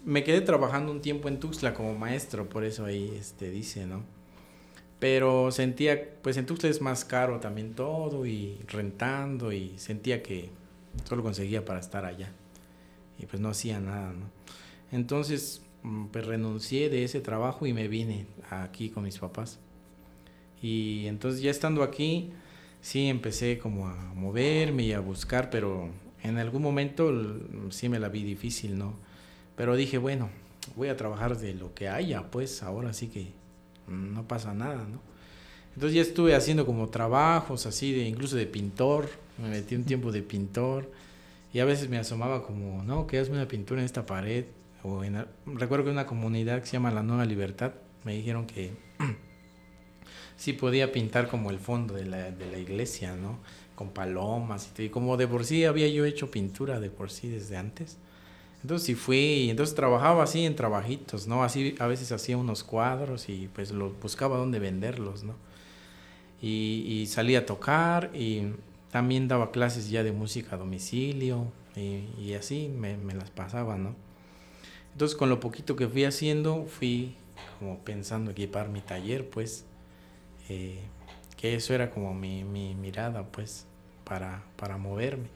Me quedé trabajando un tiempo en Tuxtla como maestro, por eso ahí este dice, ¿no? Pero sentía, pues en Tuxtla es más caro también todo y rentando y sentía que solo conseguía para estar allá. Y pues no hacía nada, ¿no? Entonces, mm, pues renuncié de ese trabajo y me vine aquí con mis papás. Y entonces ya estando aquí, sí empecé como a moverme y a buscar, pero en algún momento sí me la vi difícil, ¿no? Pero dije, bueno, voy a trabajar de lo que haya, pues ahora sí que no pasa nada, ¿no? Entonces ya estuve haciendo como trabajos así, de incluso de pintor, me metí un tiempo de pintor y a veces me asomaba como, no, que hazme una pintura en esta pared. O en, recuerdo que en una comunidad que se llama La Nueva Libertad me dijeron que sí podía pintar como el fondo de la, de la iglesia, ¿no? Con palomas y. Y como de por sí había yo hecho pintura de por sí desde antes. Entonces sí fui entonces trabajaba así en trabajitos, ¿no? Así a veces hacía unos cuadros y pues buscaba dónde venderlos, ¿no? Y, salía a tocar y también daba clases ya de música a domicilio y, así me, me las pasaba, ¿no? Entonces con lo poquito que fui haciendo fui como pensando equipar mi taller, pues eh, que eso era como mi, mi mirada, pues, para, para moverme.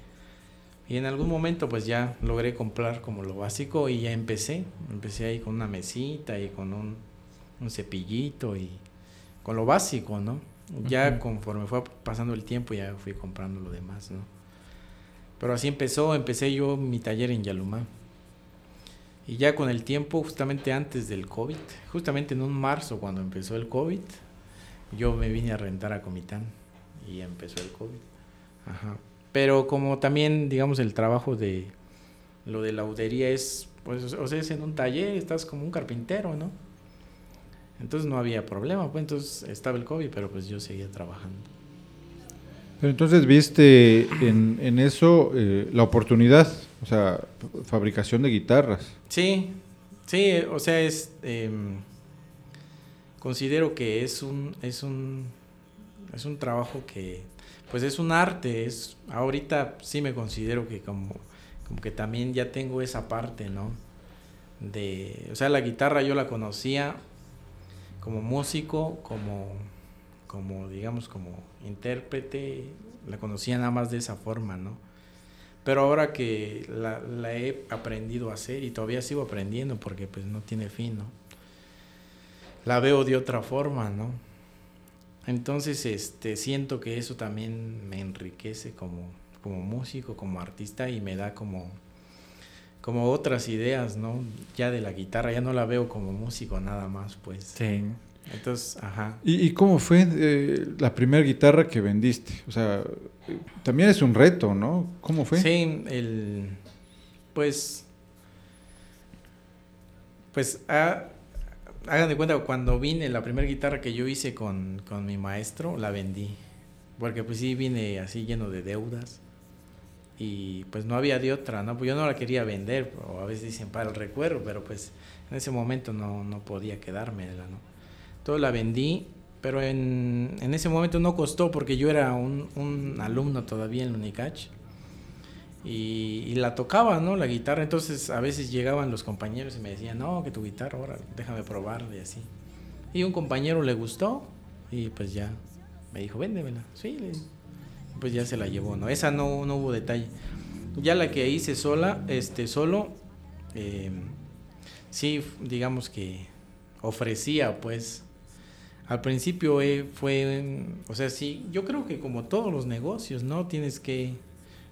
Y en algún momento, pues ya logré comprar como lo básico y ya empecé. Empecé ahí con una mesita y con un, un cepillito y con lo básico, ¿no? Ya Ujú. conforme fue pasando el tiempo, ya fui comprando lo demás, ¿no? Pero así empezó, empecé yo mi taller en Yalumá. Y ya con el tiempo, justamente antes del COVID, justamente en un marzo cuando empezó el COVID, yo me vine a rentar a Comitán y empezó el COVID. Ajá. Pero como también, digamos, el trabajo de lo de laudería es, pues, o sea, es en un taller, estás como un carpintero, ¿no? Entonces no había problema, pues entonces estaba el COVID, pero pues yo seguía trabajando. Pero entonces viste en, en eso eh, la oportunidad, o sea, fabricación de guitarras. Sí, sí, o sea, es em, considero que es un es un es un trabajo que pues es un arte, es ahorita sí me considero que como como que también ya tengo esa parte, ¿no? De, o sea, la guitarra yo la conocía como músico, como, como digamos, como intérprete, la conocía nada más de esa forma, ¿no? Pero ahora que la, la he aprendido a hacer y todavía sigo aprendiendo porque pues no tiene fin, ¿no? La veo de otra forma, ¿no? Entonces, este, siento que eso también me enriquece como, como músico, como artista y me da como, como otras ideas, ¿no? Ya de la guitarra, ya no la veo como músico nada más, pues. Sí. Entonces, ajá. ¿Y, y cómo fue eh, la primera guitarra que vendiste? O sea, también es un reto, ¿no? ¿Cómo fue? Sí, el, pues, pues, ah, hagan de cuenta, cuando vine, la primera guitarra que yo hice con, con mi maestro, la vendí. Porque pues sí vine así lleno de deudas. Y pues no había de otra, ¿no? Pues yo no la quería vender, o a veces dicen para el recuerdo, pero pues en ese momento no, no podía quedármela, ¿no? Entonces la vendí, pero en, en ese momento no costó porque yo era un, un alumno todavía en Unicach. Y, la tocaba, ¿no? La guitarra. Entonces a veces llegaban los compañeros y me decían, no, que tu guitarra, ahora déjame probarla y así. Y un compañero le gustó y pues ya me dijo, véndemela. Sí, pues ya se la llevó, ¿no? Esa no, no hubo detalle. Ya la que hice sola, este, solo, eh, sí, digamos que ofrecía, pues, al principio eh, fue, o sea, sí, yo creo que como todos los negocios, ¿no? Tienes que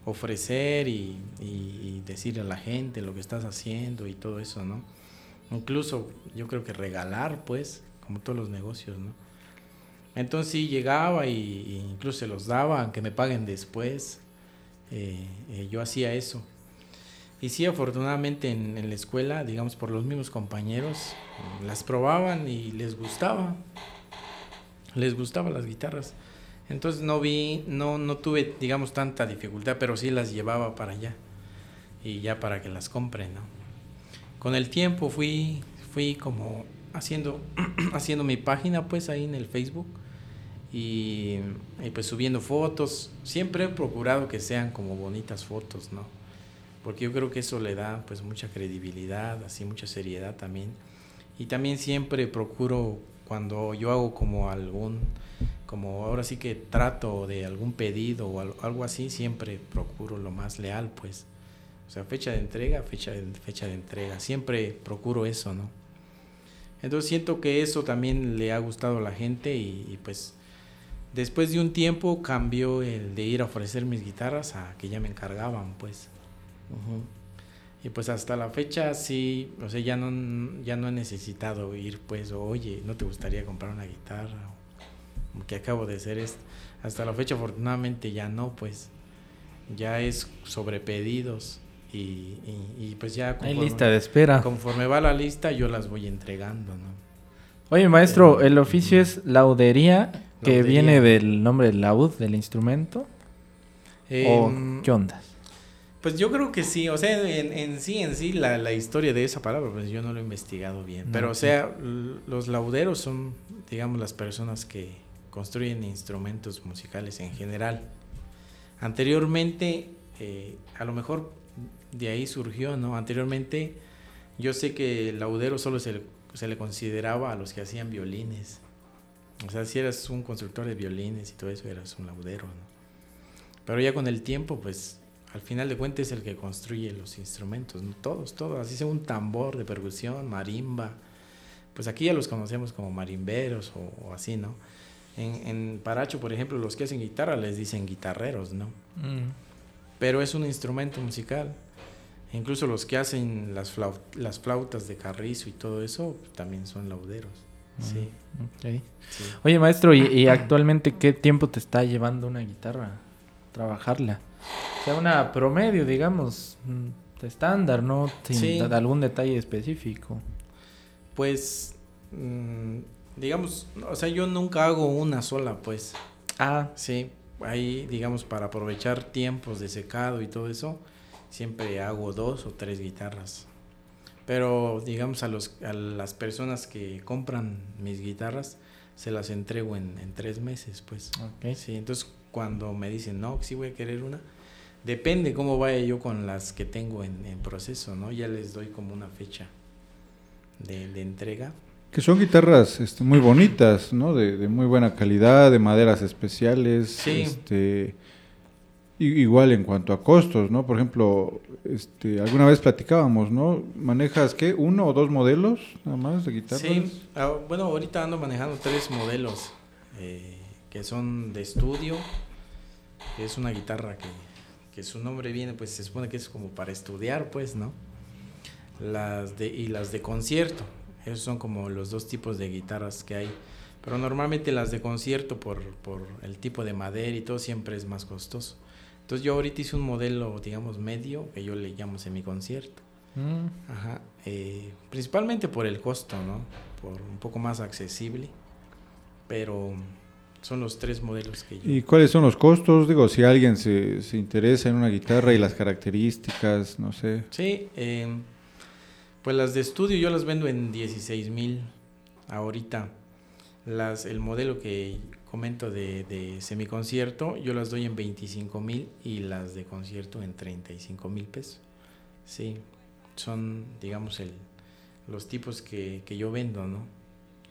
ofrecer y, y, y, decirle a la gente lo que estás haciendo y todo eso, ¿no? Incluso yo creo que regalar, pues, como todos los negocios, ¿no? Entonces sí llegaba y, incluso se los daba, aunque me paguen después. Eh, eh, yo hacía eso. Y sí, afortunadamente en, en, la escuela, digamos, por los mismos compañeros, las probaban y les gustaba. Les gustaban las guitarras. Entonces no vi, no, no tuve, digamos, tanta dificultad, pero sí las llevaba para allá. Y ya para que las compren, ¿no? Con el tiempo fui, fui como haciendo, haciendo mi página, pues, ahí en el Facebook. Y, y, pues subiendo fotos. Siempre he procurado que sean como bonitas fotos, ¿no? Porque yo creo que eso le da, pues, mucha credibilidad, así, mucha seriedad también. Y también siempre procuro, cuando yo hago como algún como ahora sí que trato de algún pedido o algo así, siempre procuro lo más leal, pues. O sea, fecha de entrega, fecha de, fecha de entrega. Siempre procuro eso, ¿no? Entonces siento que eso también le ha gustado a la gente y, y pues después de un tiempo cambió el de ir a ofrecer mis guitarras a que ya me encargaban, pues. Uh -huh. Y pues hasta la fecha sí, o sea, ya no, ya no he necesitado ir, pues, oye, ¿no te gustaría comprar una guitarra? Que acabo de hacer esto. Hasta la fecha afortunadamente ya no, pues ya es sobre pedidos y, y, y pues ya conforme, hay lista de espera. Conforme va la lista yo las voy entregando, ¿no? Oye, maestro, el oficio es laudería, que laudería. viene del nombre laud del instrumento. Eh, ¿O qué onda? Pues yo creo que sí, o sea, en, en sí, en sí, la, la, historia de esa palabra, pues yo no lo he investigado bien. No, pero, o sea, los lauderos son, digamos, las personas que, construyen instrumentos musicales en general. Anteriormente, eh, a lo mejor de ahí surgió, ¿no? Anteriormente, yo sé que el laudero solo se le, se le consideraba a los que hacían violines. O sea, si eras un constructor de violines y todo eso, eras un laudero, ¿no? Pero ya con el tiempo, pues, al final de cuentas es el que construye los instrumentos, ¿no? Todos, todos, así sea un tambor de percusión, marimba, pues aquí ya los conocemos como marimberos o, o así, ¿no? En, en, Paracho, por ejemplo, los que hacen guitarra les dicen guitarreros, ¿no? Mm. Pero es un instrumento musical. Incluso los que hacen las, flaut las flautas de carrizo y todo eso también son lauderos. Mm. Sí. Okay. sí. Oye, maestro, ¿y, ¿y, actualmente qué tiempo te está llevando una guitarra? Trabajarla. O sea, una promedio, digamos, estándar, ¿no? Sin sí. algún detalle específico. Pues. Digamos, o sea, yo nunca hago una sola, pues. Ah. Sí, ahí, digamos, para aprovechar tiempos de secado y todo eso, siempre hago dos o tres guitarras. Pero, digamos, a, los, a las personas que compran mis guitarras, se las entrego en, en tres meses, pues. Okay. Sí, entonces cuando me dicen, no, sí voy a querer una, depende cómo vaya yo con las que tengo en, en proceso, ¿no? Ya les doy como una fecha de, de entrega Que son guitarras este, muy bonitas, ¿no? De, de, muy buena calidad, de maderas especiales. Sí. Este, igual en cuanto a costos, ¿no? Por ejemplo, este, alguna vez platicábamos, ¿no? ¿Manejas qué? ¿Uno o dos modelos nada más de guitarras? Sí, ah, bueno, ahorita ando manejando tres modelos eh, que son de estudio, que es una guitarra que, que su nombre viene, pues se supone que es como para estudiar, pues, ¿no? Las de, y las de concierto, esos son como los dos tipos de guitarras que hay. Pero normalmente las de concierto, por, por el tipo de madera y todo, siempre es más costoso. Entonces yo ahorita hice un modelo, digamos, medio, que yo le llamo semi-concierto. Mm. Ajá. Eh, principalmente por el costo, ¿no? Por un poco más accesible. Pero son los tres modelos que yo... ¿Y cuáles son los costos? Digo, si alguien se, se interesa en una guitarra y las características, no sé. Sí, eh, pues las de estudio yo las vendo en 16 mil ahorita. Las, el modelo que comento de, de semiconcierto, yo las doy en 25 mil y las de concierto en 35 mil pesos. Sí, son, digamos, el, los tipos que, que yo vendo, ¿no?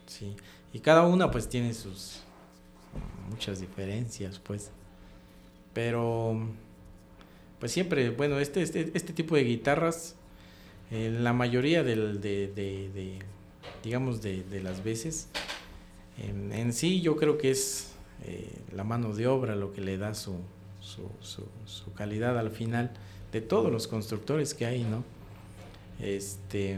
Sí, y cada una pues tiene sus muchas diferencias, pues. Pero, pues siempre, bueno, este, este, este tipo de guitarras, eh, la mayoría del, de, de, digamos, de, de las veces, en, sí yo creo que es eh, la mano de obra lo que le da su, su, su, su, calidad al final de todos los constructores que hay, ¿no? Este,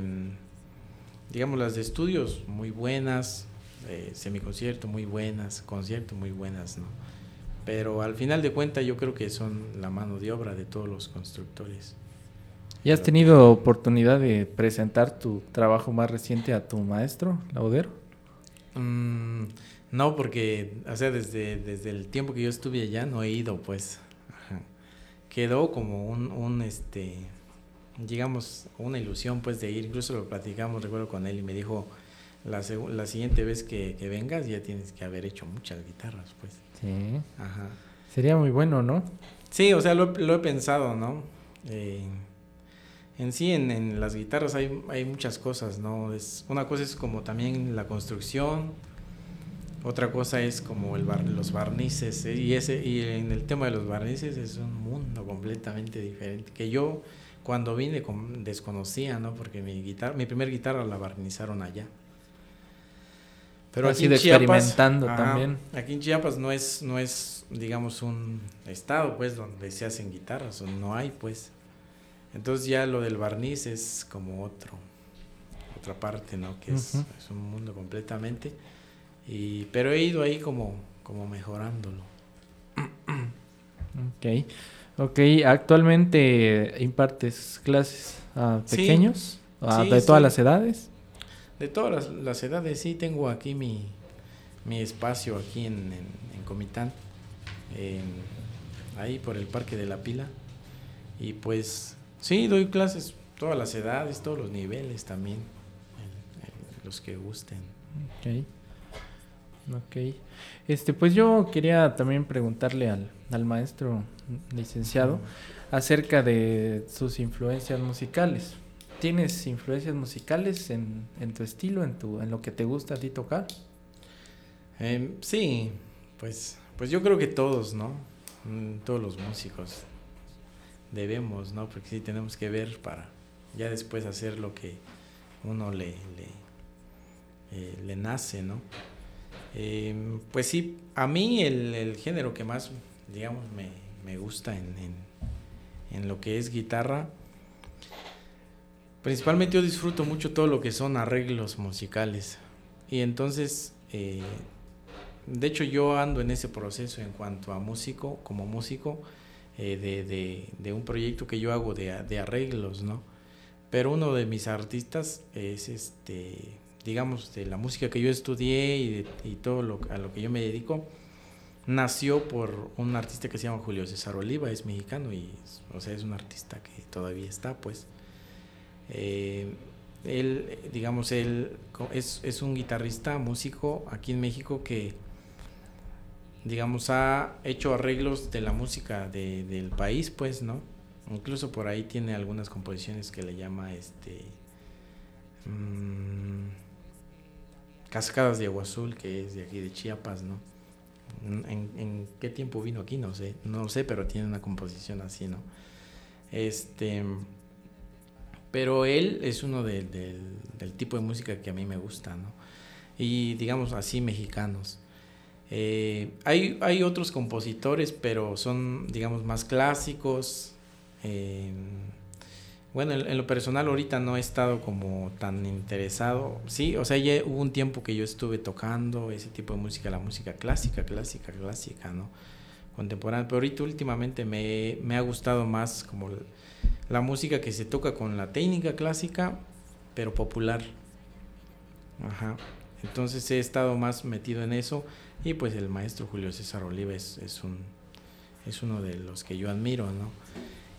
digamos las de estudios muy buenas, eh, semiconcierto muy buenas, concierto muy buenas, ¿no? Pero al final de cuentas yo creo que son la mano de obra de todos los constructores. ¿Y has tenido oportunidad de presentar tu trabajo más reciente a tu maestro, Laudero? Mm, no, porque, o sea, desde, desde el tiempo que yo estuve allá no he ido, pues. Ajá. Quedó como un, un, este, digamos, una ilusión, pues, de ir. Incluso lo platicamos, recuerdo con él, y me dijo, la, la siguiente vez que, que, vengas ya tienes que haber hecho muchas guitarras, pues. Sí. Ajá. Sería muy bueno, ¿no? Sí, o sea, lo, lo he pensado, ¿no? Eh, en sí, en, en, las guitarras hay, hay muchas cosas, ¿no? Es, una cosa es como también la construcción, otra cosa es como el bar, los barnices, ¿eh? y, ese, y en el tema de los barnices es un mundo completamente diferente, que yo cuando vine con, desconocía, ¿no? Porque mi, guitarra, mi primer guitarra la barnizaron allá. Pero aquí en Chiapas, experimentando ajá, también. Aquí en Chiapas no es, no es, digamos, un estado, pues, donde se hacen guitarras, no hay, pues. Entonces ya lo del barniz es como otro, otra parte, ¿no? Que es, uh -huh. es un mundo completamente. Y, pero he ido ahí como, como mejorándolo. Ok, ok. Actualmente impartes clases a pequeños, sí, a, sí, de todas sí. las edades. De todas las, las, edades, sí. Tengo aquí mi, mi espacio aquí en, en, en Comitán, en, ahí por el Parque de la Pila. Y pues Sí, doy clases todas las edades, todos los niveles también, el, el, los que gusten. Ok. Ok. Este, pues yo quería también preguntarle al, al maestro licenciado acerca de sus influencias musicales. ¿Tienes influencias musicales en, en, tu estilo, en, tu, en lo que te gusta a ti tocar? Eh, sí, pues, pues yo creo que todos, ¿no? Mm, todos los músicos debemos, ¿no? Porque sí tenemos que ver para ya después hacer lo que uno le, le, eh, le nace, ¿no? Eh, pues sí, a mí el, el, género que más, digamos, me, me gusta en, en, en, lo que es guitarra, principalmente yo disfruto mucho todo lo que son arreglos musicales. Y entonces, eh, de hecho yo ando en ese proceso en cuanto a músico, como músico, eh, de, de, de, un proyecto que yo hago de, de, arreglos, ¿no? Pero uno de mis artistas es, este, digamos, de la música que yo estudié y, y todo lo, a lo que yo me dedico, nació por un artista que se llama Julio César Oliva, es mexicano y, o sea, es un artista que todavía está, pues. Eh, él, digamos, él es, es un guitarrista, músico aquí en México que digamos, ha hecho arreglos de la música de, del país, pues, ¿no? Incluso por ahí tiene algunas composiciones que le llama, este, mmm, Cascadas de Agua Azul, que es de aquí de Chiapas, ¿no? ¿En, en qué tiempo vino aquí? No sé, no sé, pero tiene una composición así, ¿no? Este, pero él es uno de, del, del tipo de música que a mí me gusta, ¿no? Y digamos así, mexicanos. Eh, hay, hay otros compositores, pero son, digamos, más clásicos. Eh, bueno, en, lo personal ahorita no he estado como tan interesado. Sí, o sea, ya hubo un tiempo que yo estuve tocando ese tipo de música, la música clásica, clásica, clásica, ¿no? Contemporánea. Pero ahorita últimamente me, me ha gustado más como la música que se toca con la técnica clásica, pero popular. Ajá. Entonces he estado más metido en eso y pues el maestro Julio César Oliva es, es, un, es uno de los que yo admiro, ¿no?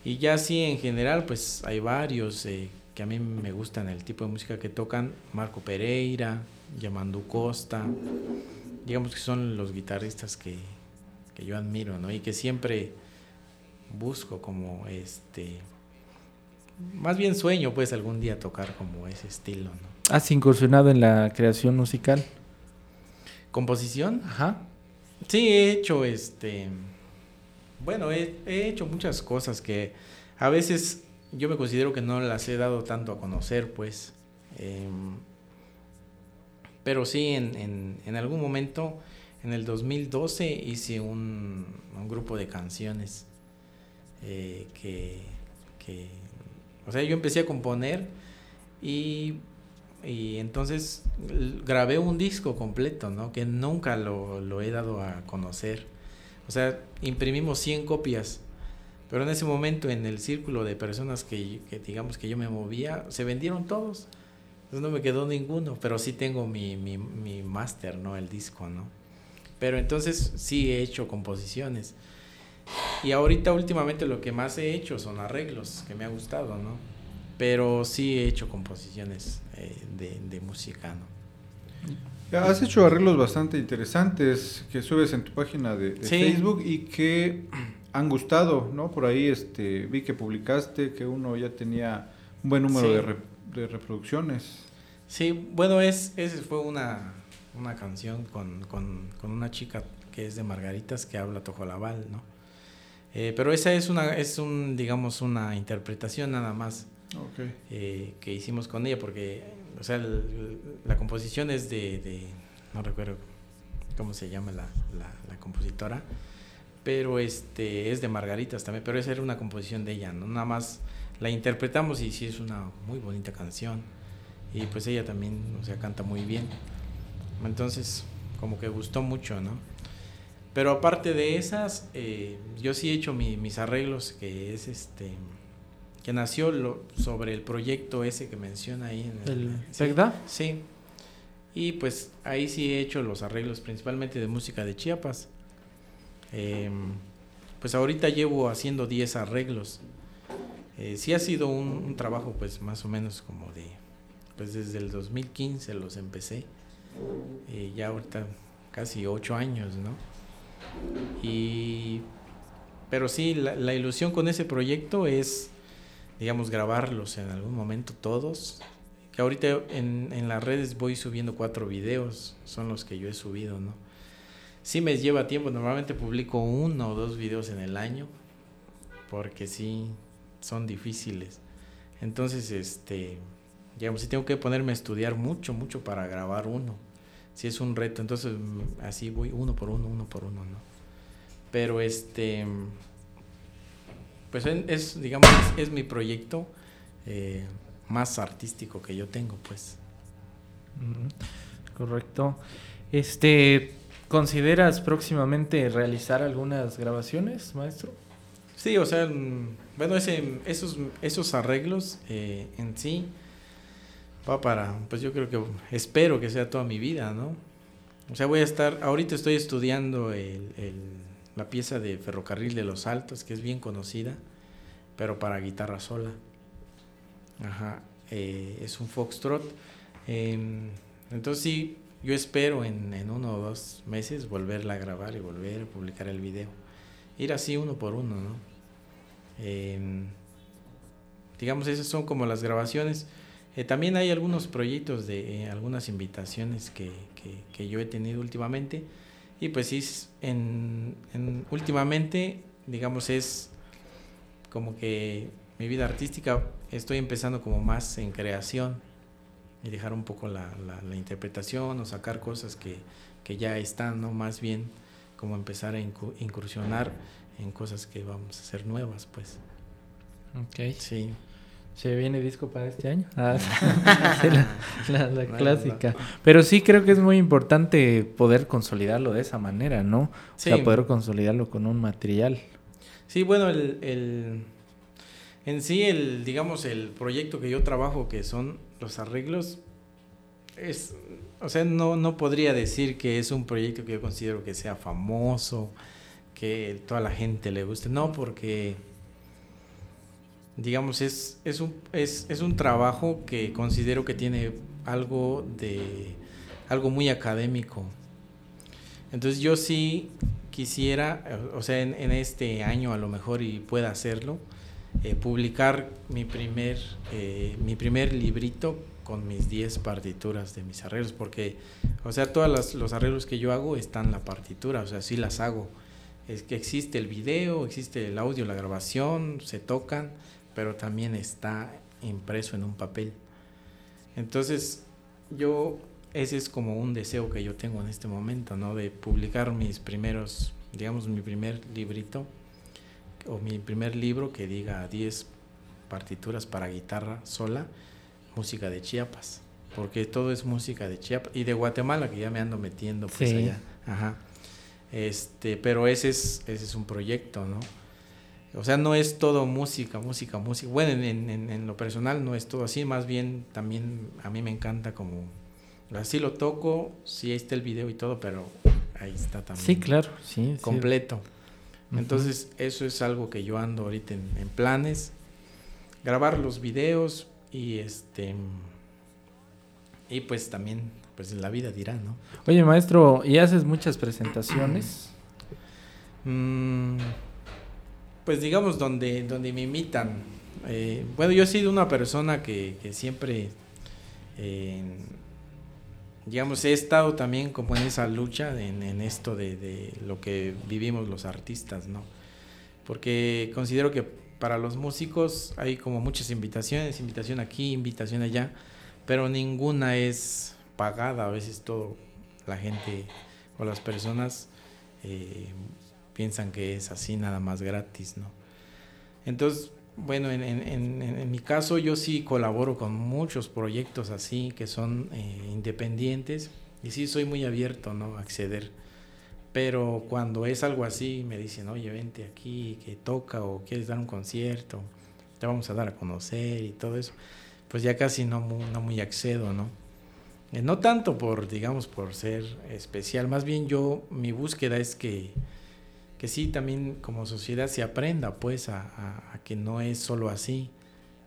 Y ya sí, en general, pues hay varios eh, que a mí me gustan el tipo de música que tocan. Marco Pereira, Yamandu Costa, digamos que son los guitarristas que, que yo admiro, ¿no? Y que siempre busco como este... Más bien sueño pues algún día tocar como ese estilo, ¿no? ¿Has incursionado en la creación musical? ¿Composición? Ajá. Sí, he hecho este. Bueno, he, he, hecho muchas cosas que a veces yo me considero que no las he dado tanto a conocer, pues. Eh, pero sí, en, en, en, algún momento, en el 2012, hice un, un grupo de canciones eh, que, que. O sea, yo empecé a componer y y entonces grabé un disco completo, ¿no? Que nunca lo, lo, he dado a conocer. O sea, imprimimos 100 copias, pero en ese momento en el círculo de personas que, que digamos que yo me movía, se vendieron todos. Entonces no me quedó ninguno, pero sí tengo mi, mi, mi máster, ¿no? El disco, ¿no? Pero entonces sí he hecho composiciones. Y ahorita últimamente lo que más he hecho son arreglos, que me ha gustado, ¿no? Pero sí he hecho composiciones eh, de, de, música. ¿no? Has hecho arreglos bastante interesantes que subes en tu página de, de sí. Facebook y que han gustado, ¿no? Por ahí este, vi que publicaste que uno ya tenía un buen número sí. de, re, de, reproducciones. Sí, bueno, es, esa fue una, una canción con, con, con, una chica que es de Margaritas que habla tojolabal, ¿no? Eh, pero esa es una, es un, digamos, una interpretación nada más. Okay. Eh, que hicimos con ella, porque, o sea, el, la composición es de, de, no recuerdo cómo se llama la, la, la, compositora, pero este es de Margaritas también, pero esa era una composición de ella, ¿no? Nada más la interpretamos y sí es una muy bonita canción, y pues ella también, o sea, canta muy bien, entonces como que gustó mucho, ¿no? Pero aparte de esas, eh, yo sí he hecho mi, mis arreglos, que es este que nació lo, sobre el proyecto ese que menciona ahí en el, ¿El SEGDA? Sí, sí. Y pues ahí sí he hecho los arreglos principalmente de música de Chiapas. Eh, pues ahorita llevo haciendo 10 arreglos. Eh, sí ha sido un, un, trabajo pues más o menos como de, pues desde el 2015 los empecé. Eh, ya ahorita casi 8 años, ¿no? Y, pero sí, la, la ilusión con ese proyecto es digamos, grabarlos en algún momento todos. Que ahorita en, en, las redes voy subiendo cuatro videos, son los que yo he subido, ¿no? Sí me lleva tiempo, normalmente publico uno o dos videos en el año, porque sí, son difíciles. Entonces, este, digamos, sí tengo que ponerme a estudiar mucho, mucho para grabar uno. Si es un reto, entonces así voy uno por uno, uno por uno, ¿no? Pero este pues es, digamos, es, es mi proyecto eh, más artístico que yo tengo, pues. Correcto. Este, ¿consideras próximamente realizar algunas grabaciones, maestro? Sí, o sea, bueno, ese, esos, esos arreglos eh, en sí va para, pues yo creo que espero que sea toda mi vida, ¿no? O sea, voy a estar, ahorita estoy estudiando el, el la pieza de Ferrocarril de los Altos, que es bien conocida, pero para guitarra sola. Ajá, eh, es un foxtrot. Eh, entonces sí, yo espero en, uno o dos meses volverla a grabar y volver a publicar el video. Ir así uno por uno, ¿no? Eh, digamos, esas son como las grabaciones. Eh, también hay algunos proyectos de eh, algunas invitaciones que, que, yo he tenido últimamente. Y pues sí, en, en, últimamente, digamos, es como que mi vida artística estoy empezando como más en creación y dejar un poco la, la, interpretación o sacar cosas que, que, ya están, ¿no? Más bien como empezar a incursionar en cosas que vamos a hacer nuevas, pues. Ok. Sí. ¿Se viene disco para este año? Ah, la, clásica. Pero sí creo que es muy importante poder consolidarlo de esa manera, ¿no? O sea, poder consolidarlo con un material. Sí, bueno, el, el, en sí, el, digamos, el proyecto que yo trabajo, que son los arreglos, es, o sea, no, no podría decir que es un proyecto que yo considero que sea famoso, que toda la gente le guste, no, porque digamos, es, es, un, es, es un trabajo que considero que tiene algo de algo muy académico. Entonces yo sí quisiera, o sea, en, este año a lo mejor y pueda hacerlo, eh, publicar mi primer, eh, mi primer librito con mis 10 partituras de mis arreglos, porque, o sea, todos los arreglos que yo hago están en la partitura, o sea, sí las hago. Es que existe el video, existe el audio, la grabación, se tocan, pero también está impreso en un papel. Entonces, yo, ese es como un deseo que yo tengo en este momento, ¿no? De publicar mis primeros, digamos, mi primer librito o mi primer libro que diga 10 partituras para guitarra sola, música de Chiapas, porque todo es música de Chiapas y de Guatemala que ya me ando metiendo pues allá. Ajá. Este, pero ese es ese es un proyecto, ¿no? O sea, no es todo música, música, música. Bueno, en, en, lo personal no es todo así, más bien también a mí me encanta como... Así lo toco, sí ahí está el video y todo, pero ahí está también. Sí, claro, sí. Completo. Entonces, eso es algo que yo ando ahorita en, planes. Grabar los videos y este... Y pues también, pues la vida dirá, ¿no? Oye, maestro, ¿y haces muchas presentaciones? Mmm pues digamos, donde, donde me imitan. Eh, bueno, yo he sido una persona que, siempre, eh, digamos, he estado también como en esa lucha, en, esto de, lo que vivimos los artistas, ¿no? Porque considero que para los músicos hay como muchas invitaciones, invitación aquí, invitación allá, pero ninguna es pagada, a veces todo, la gente o las personas eh, piensan que es así nada más gratis, ¿no? Entonces, bueno, en, mi caso yo sí colaboro con muchos proyectos así que son eh, independientes y sí soy muy abierto, ¿no? Acceder. Pero cuando es algo así, me dicen, oye, vente aquí, que toca o quieres dar un concierto, te vamos a dar a conocer y todo eso, pues ya casi no, no muy accedo, ¿no? Eh, no tanto por, digamos, por ser especial, más bien yo, mi búsqueda es que que sí también como sociedad se aprenda pues a, que no es solo así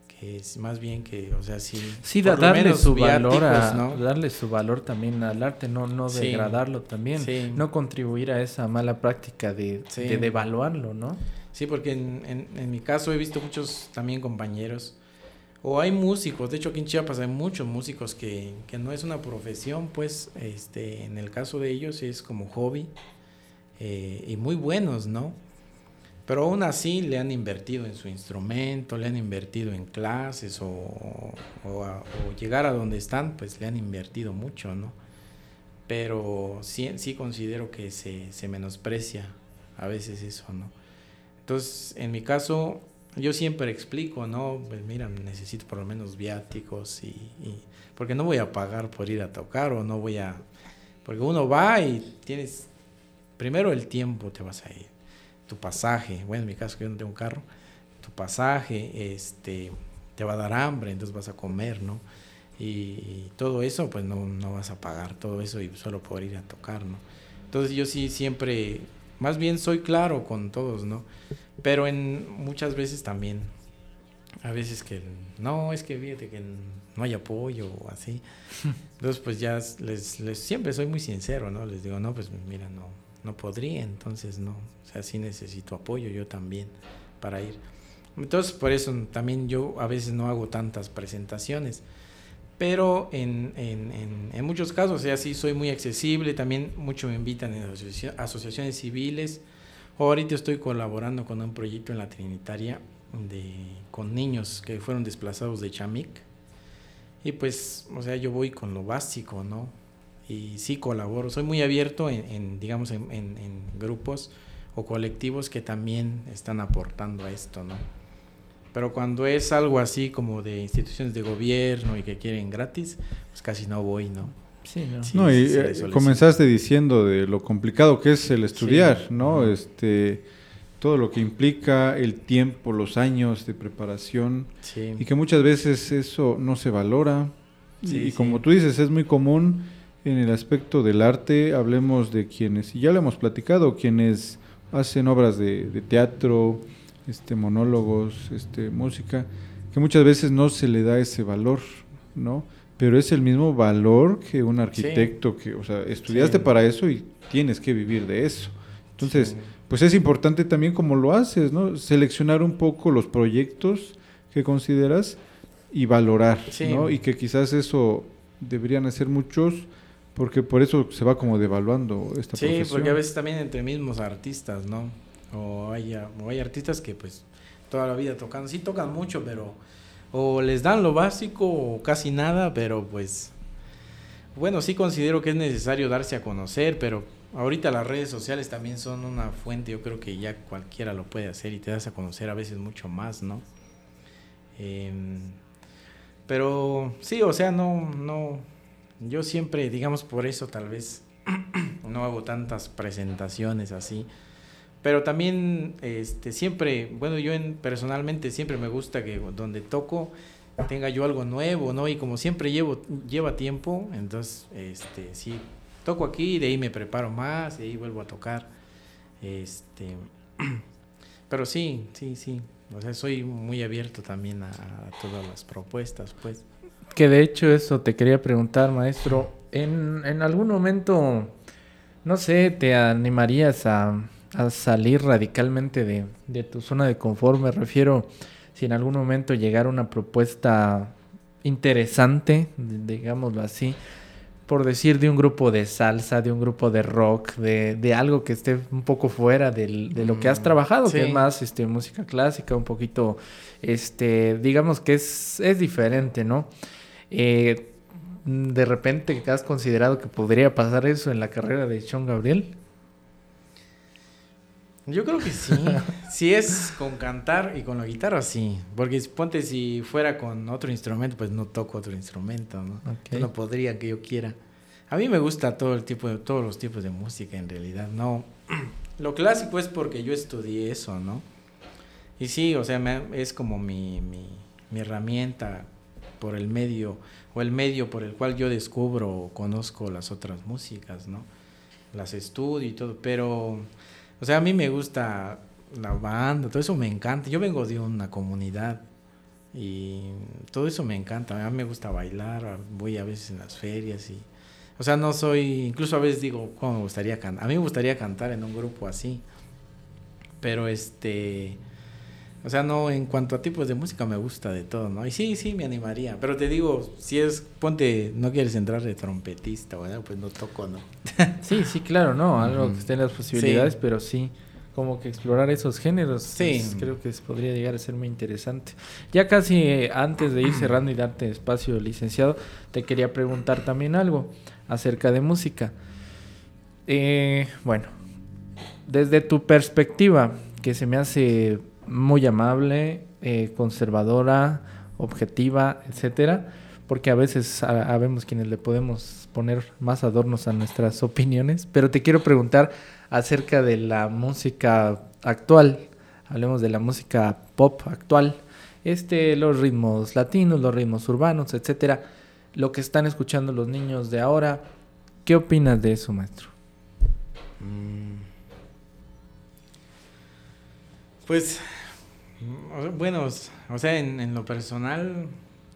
que es más bien que o sea sí sí darle su valor darle su valor también al arte no no degradarlo también no contribuir a esa mala práctica de, de devaluarlo no sí porque en, en, mi caso he visto muchos también compañeros o hay músicos, de hecho aquí en Chiapas hay muchos músicos que, que no es una profesión, pues este, en el caso de ellos es como hobby, eh, y muy buenos, ¿no? Pero aún así le han invertido en su instrumento, le han invertido en clases o, o, llegar a donde están, pues le han invertido mucho, ¿no? Pero sí, sí considero que se, se menosprecia a veces eso, ¿no? Entonces, en mi caso, yo siempre explico, ¿no? Pues mira, necesito por lo menos viáticos y, y, porque no voy a pagar por ir a tocar o no voy a... Porque uno va y tienes primero el tiempo te vas a ir, tu pasaje, bueno, en mi caso que yo no tengo un carro, tu pasaje, este, te va a dar hambre, entonces vas a comer, ¿no? Y, todo eso, pues no, no, vas a pagar todo eso y solo poder ir a tocar, ¿no? Entonces yo sí siempre, más bien soy claro con todos, ¿no? Pero en muchas veces también, a veces que no, es que fíjate que no hay apoyo o así. Entonces pues ya les, les siempre soy muy sincero, ¿no? Les digo, no, pues mira, no, no podría, entonces no, o sea, sí necesito apoyo yo también para ir. Entonces, por eso también yo a veces no hago tantas presentaciones. pero en, en, en, muchos casos, o sea, sí soy muy accesible, también mucho me invitan en asociaciones civiles. Ahorita estoy colaborando con un proyecto en la Trinitaria de, con niños que fueron desplazados de Chamic. Y pues, o sea, yo voy con lo básico, ¿no? Y sí colaboro, soy muy abierto en, digamos, en, en grupos o colectivos que también están aportando a esto, ¿no? Pero cuando es algo así como de instituciones de gobierno y que quieren gratis, pues casi no voy, ¿no? Sí, no. y eh, comenzaste diciendo de lo complicado que es el estudiar, ¿no? Este todo lo que implica el tiempo, los años de preparación y que muchas veces eso no se valora. y como tú dices, es muy común en el aspecto del arte, hablemos de quienes, y ya lo hemos platicado, quienes hacen obras de, de teatro, este, monólogos, este, música, que muchas veces no se le da ese valor, ¿no? Pero es el mismo valor que un arquitecto que, o sea, estudiaste para eso y tienes que vivir de eso. Entonces, pues es importante también como lo haces, ¿no? Seleccionar un poco los proyectos que consideras y valorar, ¿no? Y que quizás eso deberían hacer muchos porque por eso se va como devaluando esta profesión. Sí, porque a veces también entre mismos artistas, ¿no? O hay, hay artistas que pues toda la vida tocan, sí tocan mucho, pero o les dan lo básico o casi nada, pero pues bueno, sí considero que es necesario darse a conocer, pero ahorita las redes sociales también son una fuente, yo creo que ya cualquiera lo puede hacer y te das a conocer a veces mucho más, ¿no? Em, pero sí, o sea, no, no, yo siempre, digamos por eso tal vez no hago tantas presentaciones así, pero también este, siempre, bueno, yo en, personalmente siempre me gusta que donde toco tenga yo algo nuevo, ¿no? Y como siempre llevo, lleva tiempo, entonces, este, sí, toco aquí de ahí me preparo más y ahí vuelvo a tocar. Este, pero sí, sí, sí. O sea, soy muy abierto también a, todas las propuestas, pues. Que de hecho eso te quería preguntar, maestro. En, en algún momento, no sé, te animarías a a salir radicalmente de, tu zona de confort. Me refiero si en algún momento llegara una propuesta interesante, digámoslo así, por decir de un grupo de salsa, de un grupo de rock, de, algo que esté un poco fuera de lo que has mm, trabajado, que es más este, música clásica, un poquito, este, digamos que es, es diferente, ¿no? Eh, de repente has considerado que podría pasar eso en la carrera de Sean Gabriel. Yo creo que sí. si es con cantar y con la guitarra, sí. Porque ponte si fuera con otro instrumento, pues no toco otro instrumento, ¿no? No podría que yo quiera. A mí me gusta todo el tipo de, todos los tipos de música en realidad. No, lo clásico es porque yo estudié eso, ¿no? Y sí, o sea, es como mi, mi, mi herramienta por el medio o el medio por el cual yo descubro o conozco las otras músicas, ¿no? Las estudio y todo, pero o sea, a mí me gusta la banda, todo eso me encanta. Yo vengo de una comunidad y todo eso me encanta. A mí me gusta bailar, voy a veces en las ferias y... O sea, no soy, incluso a veces digo, ¿cómo me gustaría cantar? A mí me gustaría cantar en un grupo así. Pero este... O sea, no, en cuanto a tipos de música me gusta de todo, ¿no? Y sí, sí, me animaría. Pero te digo, si es, ponte, no quieres entrar de trompetista, ¿verdad? Pues no toco, ¿no? sí, sí, claro, ¿no? Algo que esté en las posibilidades, pero sí, como que explorar esos géneros. Sí. Pues, creo que podría llegar a ser muy interesante. Ya casi eh, antes de ir cerrando y darte espacio, licenciado, te quería preguntar también algo acerca de música. Eh, bueno, desde tu perspectiva, que se me hace muy amable, eh, conservadora, objetiva, etcétera, porque a veces sabemos quienes le podemos poner más adornos a nuestras opiniones, pero te quiero preguntar acerca de la música actual, hablemos de la música pop actual, este, los ritmos latinos, los ritmos urbanos, etcétera, lo que están escuchando los niños de ahora, ¿qué opinas de eso, maestro? Mm. Pues, bueno, o sea, en, lo personal,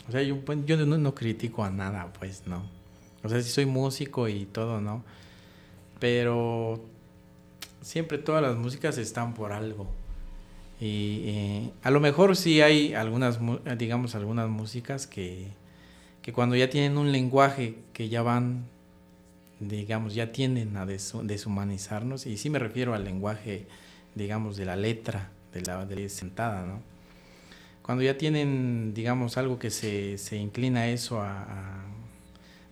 o sea, yo, pues, yo no, critico a nada, pues, ¿no? O sea, sí soy músico y todo, ¿no? Pero siempre todas las músicas están por algo. Y a lo mejor sí hay algunas, digamos, algunas músicas que, que cuando ya tienen un lenguaje que ya van, digamos, ya tienden a deshumanizarnos, y sí me refiero al lenguaje, digamos, de la letra, de la, de sentada, ¿no? Cuando ya tienen, digamos, algo que se, se inclina a eso, a,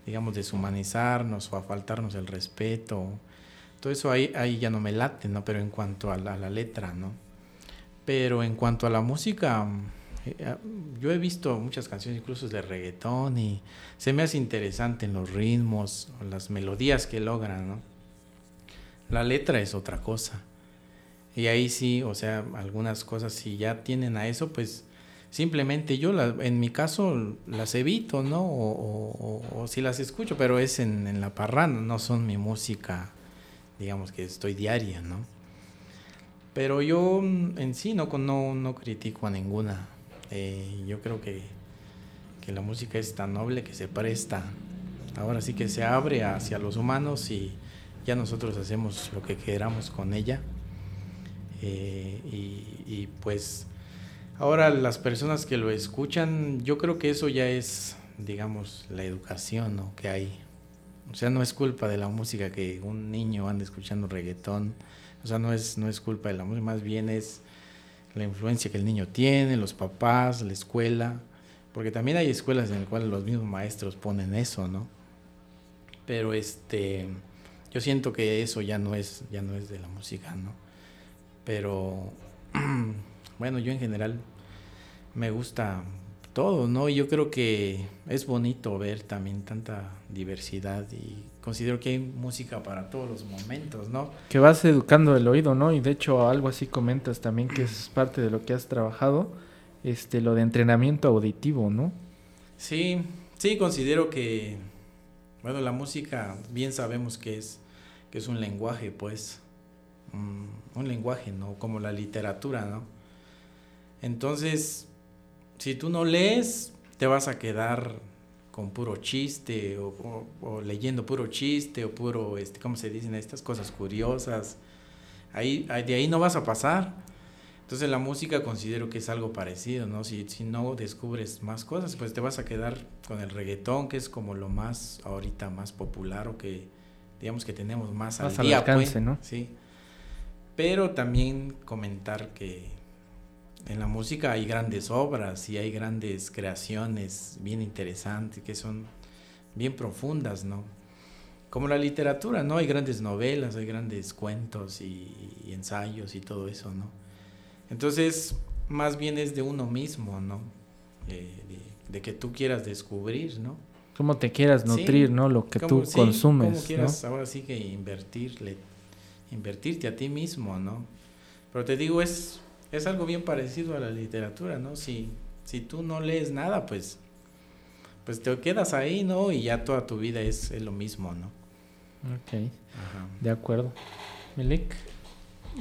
digamos, deshumanizarnos o a faltarnos el respeto, todo eso ahí, ahí ya no me late, ¿no? Pero en cuanto a la, letra, ¿no? Pero en cuanto a la música, eh, ah, yo he visto muchas canciones incluso de reggaetón y se me hace interesante en los ritmos, las melodías que logran, ¿no? La letra es otra cosa. Y ahí sí, o sea, algunas cosas si ya tienen a eso, pues simplemente yo en mi caso las evito, ¿no? O, si las escucho, pero es en, en, la parranda, no son mi música, digamos que estoy diaria, ¿no? Pero yo mm, en sí no, no, no critico a ninguna. Eh, yo creo que, que la música es tan noble que se presta. Ahora sí que se abre hacia los humanos y ya nosotros hacemos lo que queramos con ella. Eh, y, pues Ahora las personas que lo escuchan, yo creo que eso ya es, digamos, la educación ¿no? que hay. O sea, no es culpa de la música que un niño ande escuchando reggaetón. O sea, no es, no es culpa de la música, más bien es la influencia que el niño tiene, los papás, la escuela. Porque también hay escuelas en las cuales los mismos maestros ponen eso, ¿no? Pero este, yo siento que eso ya no es, ya no es de la música, ¿no? Pero bueno, yo en general me gusta todo, ¿no? Y yo creo que es bonito ver también tanta diversidad y considero que hay música para todos los momentos, ¿no? Que vas educando el oído, ¿no? Y de hecho algo así comentas también que es parte de lo que has trabajado, este, lo de entrenamiento auditivo, ¿no? Sí, sí, considero que, bueno, la música bien sabemos que es, que es un lenguaje, pues, un lenguaje, ¿no? Como la literatura, ¿no? Entonces, si tú no lees, te vas a quedar con puro chiste o, leyendo puro chiste o puro, este, ¿cómo se dicen estas cosas curiosas? Ahí, de ahí no vas a pasar. Entonces la música considero que es algo parecido, ¿no? Si, si no descubres más cosas, pues te vas a quedar con el reggaetón, que es como lo más ahorita más popular o que digamos que tenemos más, al día, pues, ¿no? Sí. Pero también comentar que en la música hay grandes obras y hay grandes creaciones bien interesantes que son bien profundas, ¿no? Como la literatura, ¿no? Hay grandes novelas, hay grandes cuentos y, ensayos y todo eso, ¿no? Entonces, más bien es de uno mismo, ¿no? Eh, de, que tú quieras descubrir, ¿no? Cómo te quieras nutrir, ¿no? Lo que tú consumes. Cómo quieras ahora sí que invertirle, invertirte a ti mismo, ¿no? Pero te digo, es es algo bien parecido a la literatura, ¿no? Si, si tú no lees nada, pues, pues te quedas ahí, ¿no? Y ya toda tu vida es, lo mismo, ¿no? Ok, de acuerdo. Milik.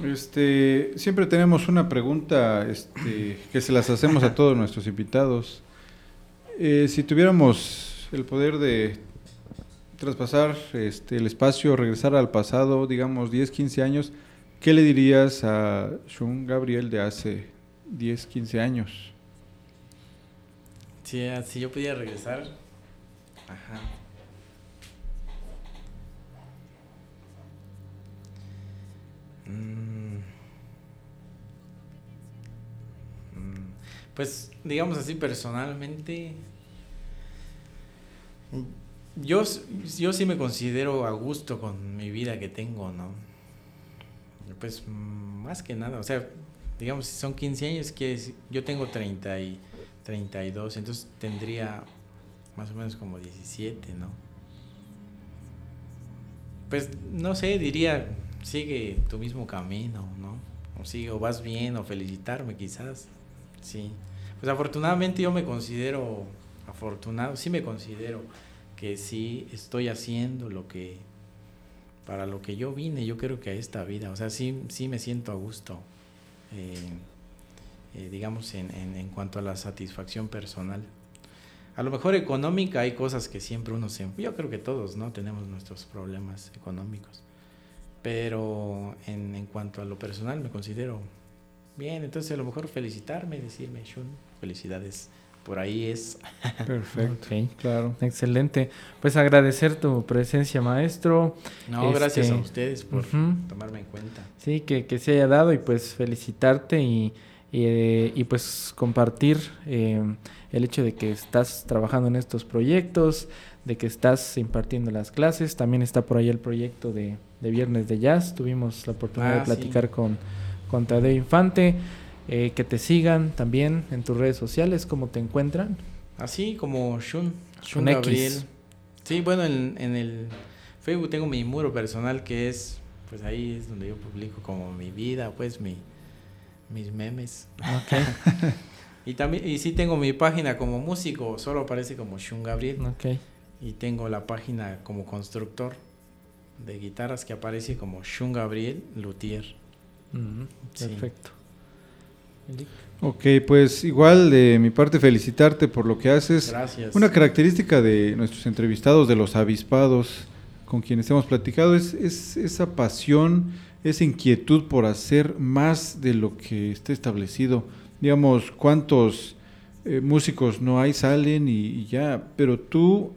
Este, siempre tenemos una pregunta este, que se las hacemos a todos nuestros invitados. Eh, si tuviéramos el poder de traspasar este, el espacio, regresar al pasado, digamos 10, 15 años, ¿Qué le dirías a Shun Gabriel de hace 10, 15 años? Si, ah, si yo pudiera regresar. Ajá. Mm. Mm. Pues digamos así personalmente, yo, yo sí me considero a gusto con mi vida que tengo, ¿no? Pues más que nada, o sea, digamos, si son 15 años, que yo tengo 30 y 32, entonces tendría más o menos como 17, ¿no? Pues no sé, diría, sigue tu mismo camino, ¿no? O sigue, o vas bien, o felicitarme quizás, sí. Pues afortunadamente yo me considero afortunado, sí me considero que sí estoy haciendo lo que para lo que yo vine, yo creo que a esta vida, o sea, sí, sí me siento a gusto, eh, eh, digamos, en, en, cuanto a la satisfacción personal. A lo mejor económica hay cosas que siempre uno se... Yo creo que todos, ¿no? Tenemos nuestros problemas económicos. Pero en, en cuanto a lo personal me considero bien. Entonces a lo mejor felicitarme, decirme, Shun, felicidades por ahí es. Perfecto. Ok. Claro. Excelente. Pues agradecer tu presencia, maestro. No, gracias a Este, ustedes por tomarme en cuenta. Sí, que, que se haya dado y pues felicitarte y, y, eh, y, pues compartir eh, el hecho de que estás trabajando en estos proyectos, de que estás impartiendo las clases. También está por ahí el proyecto de, de Viernes de Jazz. Tuvimos la oportunidad Ah, de platicar con, con Tadeo Infante. Eh, que te sigan también en tus redes sociales, cómo te encuentran. Así como Shun, Shun X. Gabriel. Sí, bueno, en, en el Facebook tengo mi muro personal que es, pues ahí es donde yo publico como mi vida, pues mi, mis memes. Ok, Y también, y sí tengo mi página como músico, solo aparece como Shun Gabriel. ok. Y tengo la página como constructor de guitarras que aparece como Shun Gabriel Luthier. Sí. Perfecto. Ok, pues igual de mi parte felicitarte por lo que haces. Gracias. Una característica de nuestros entrevistados, de los avispados con quienes hemos platicado, es, es esa pasión, esa inquietud por hacer más de lo que está establecido. Digamos, cuántos eh, músicos no hay, salen y, y ya, pero tú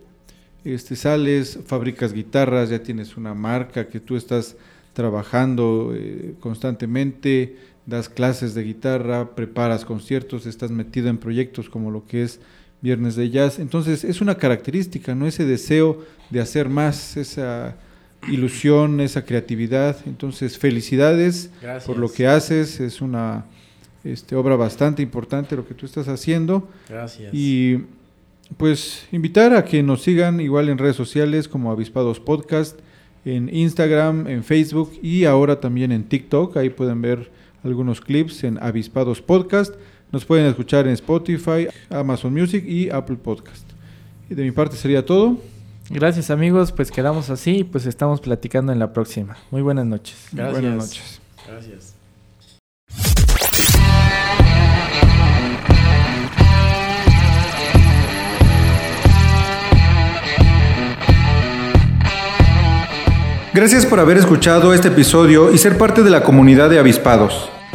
este, sales, fabricas guitarras, ya tienes una marca que tú estás trabajando eh, constantemente, das clases de guitarra, preparas conciertos, estás metido en proyectos como lo que es Viernes de Jazz. Entonces es una característica, ¿no? Ese deseo de hacer más, esa ilusión, esa creatividad. Entonces felicidades Gracias. por lo que haces, es una este, obra bastante importante lo que tú estás haciendo. Gracias. Y pues invitar a que nos sigan igual en redes sociales como Avispados Podcast, en Instagram, en Facebook y ahora también en TikTok. Ahí pueden ver algunos clips en Avispados Podcast. Nos pueden escuchar en Spotify, Amazon Music y Apple Podcast. Y de mi parte sería todo. Gracias amigos, pues quedamos así y pues estamos platicando en la próxima. Muy buenas noches. Gracias. Buenas noches. Gracias. Gracias por haber escuchado este episodio y ser parte de la comunidad de Avispados.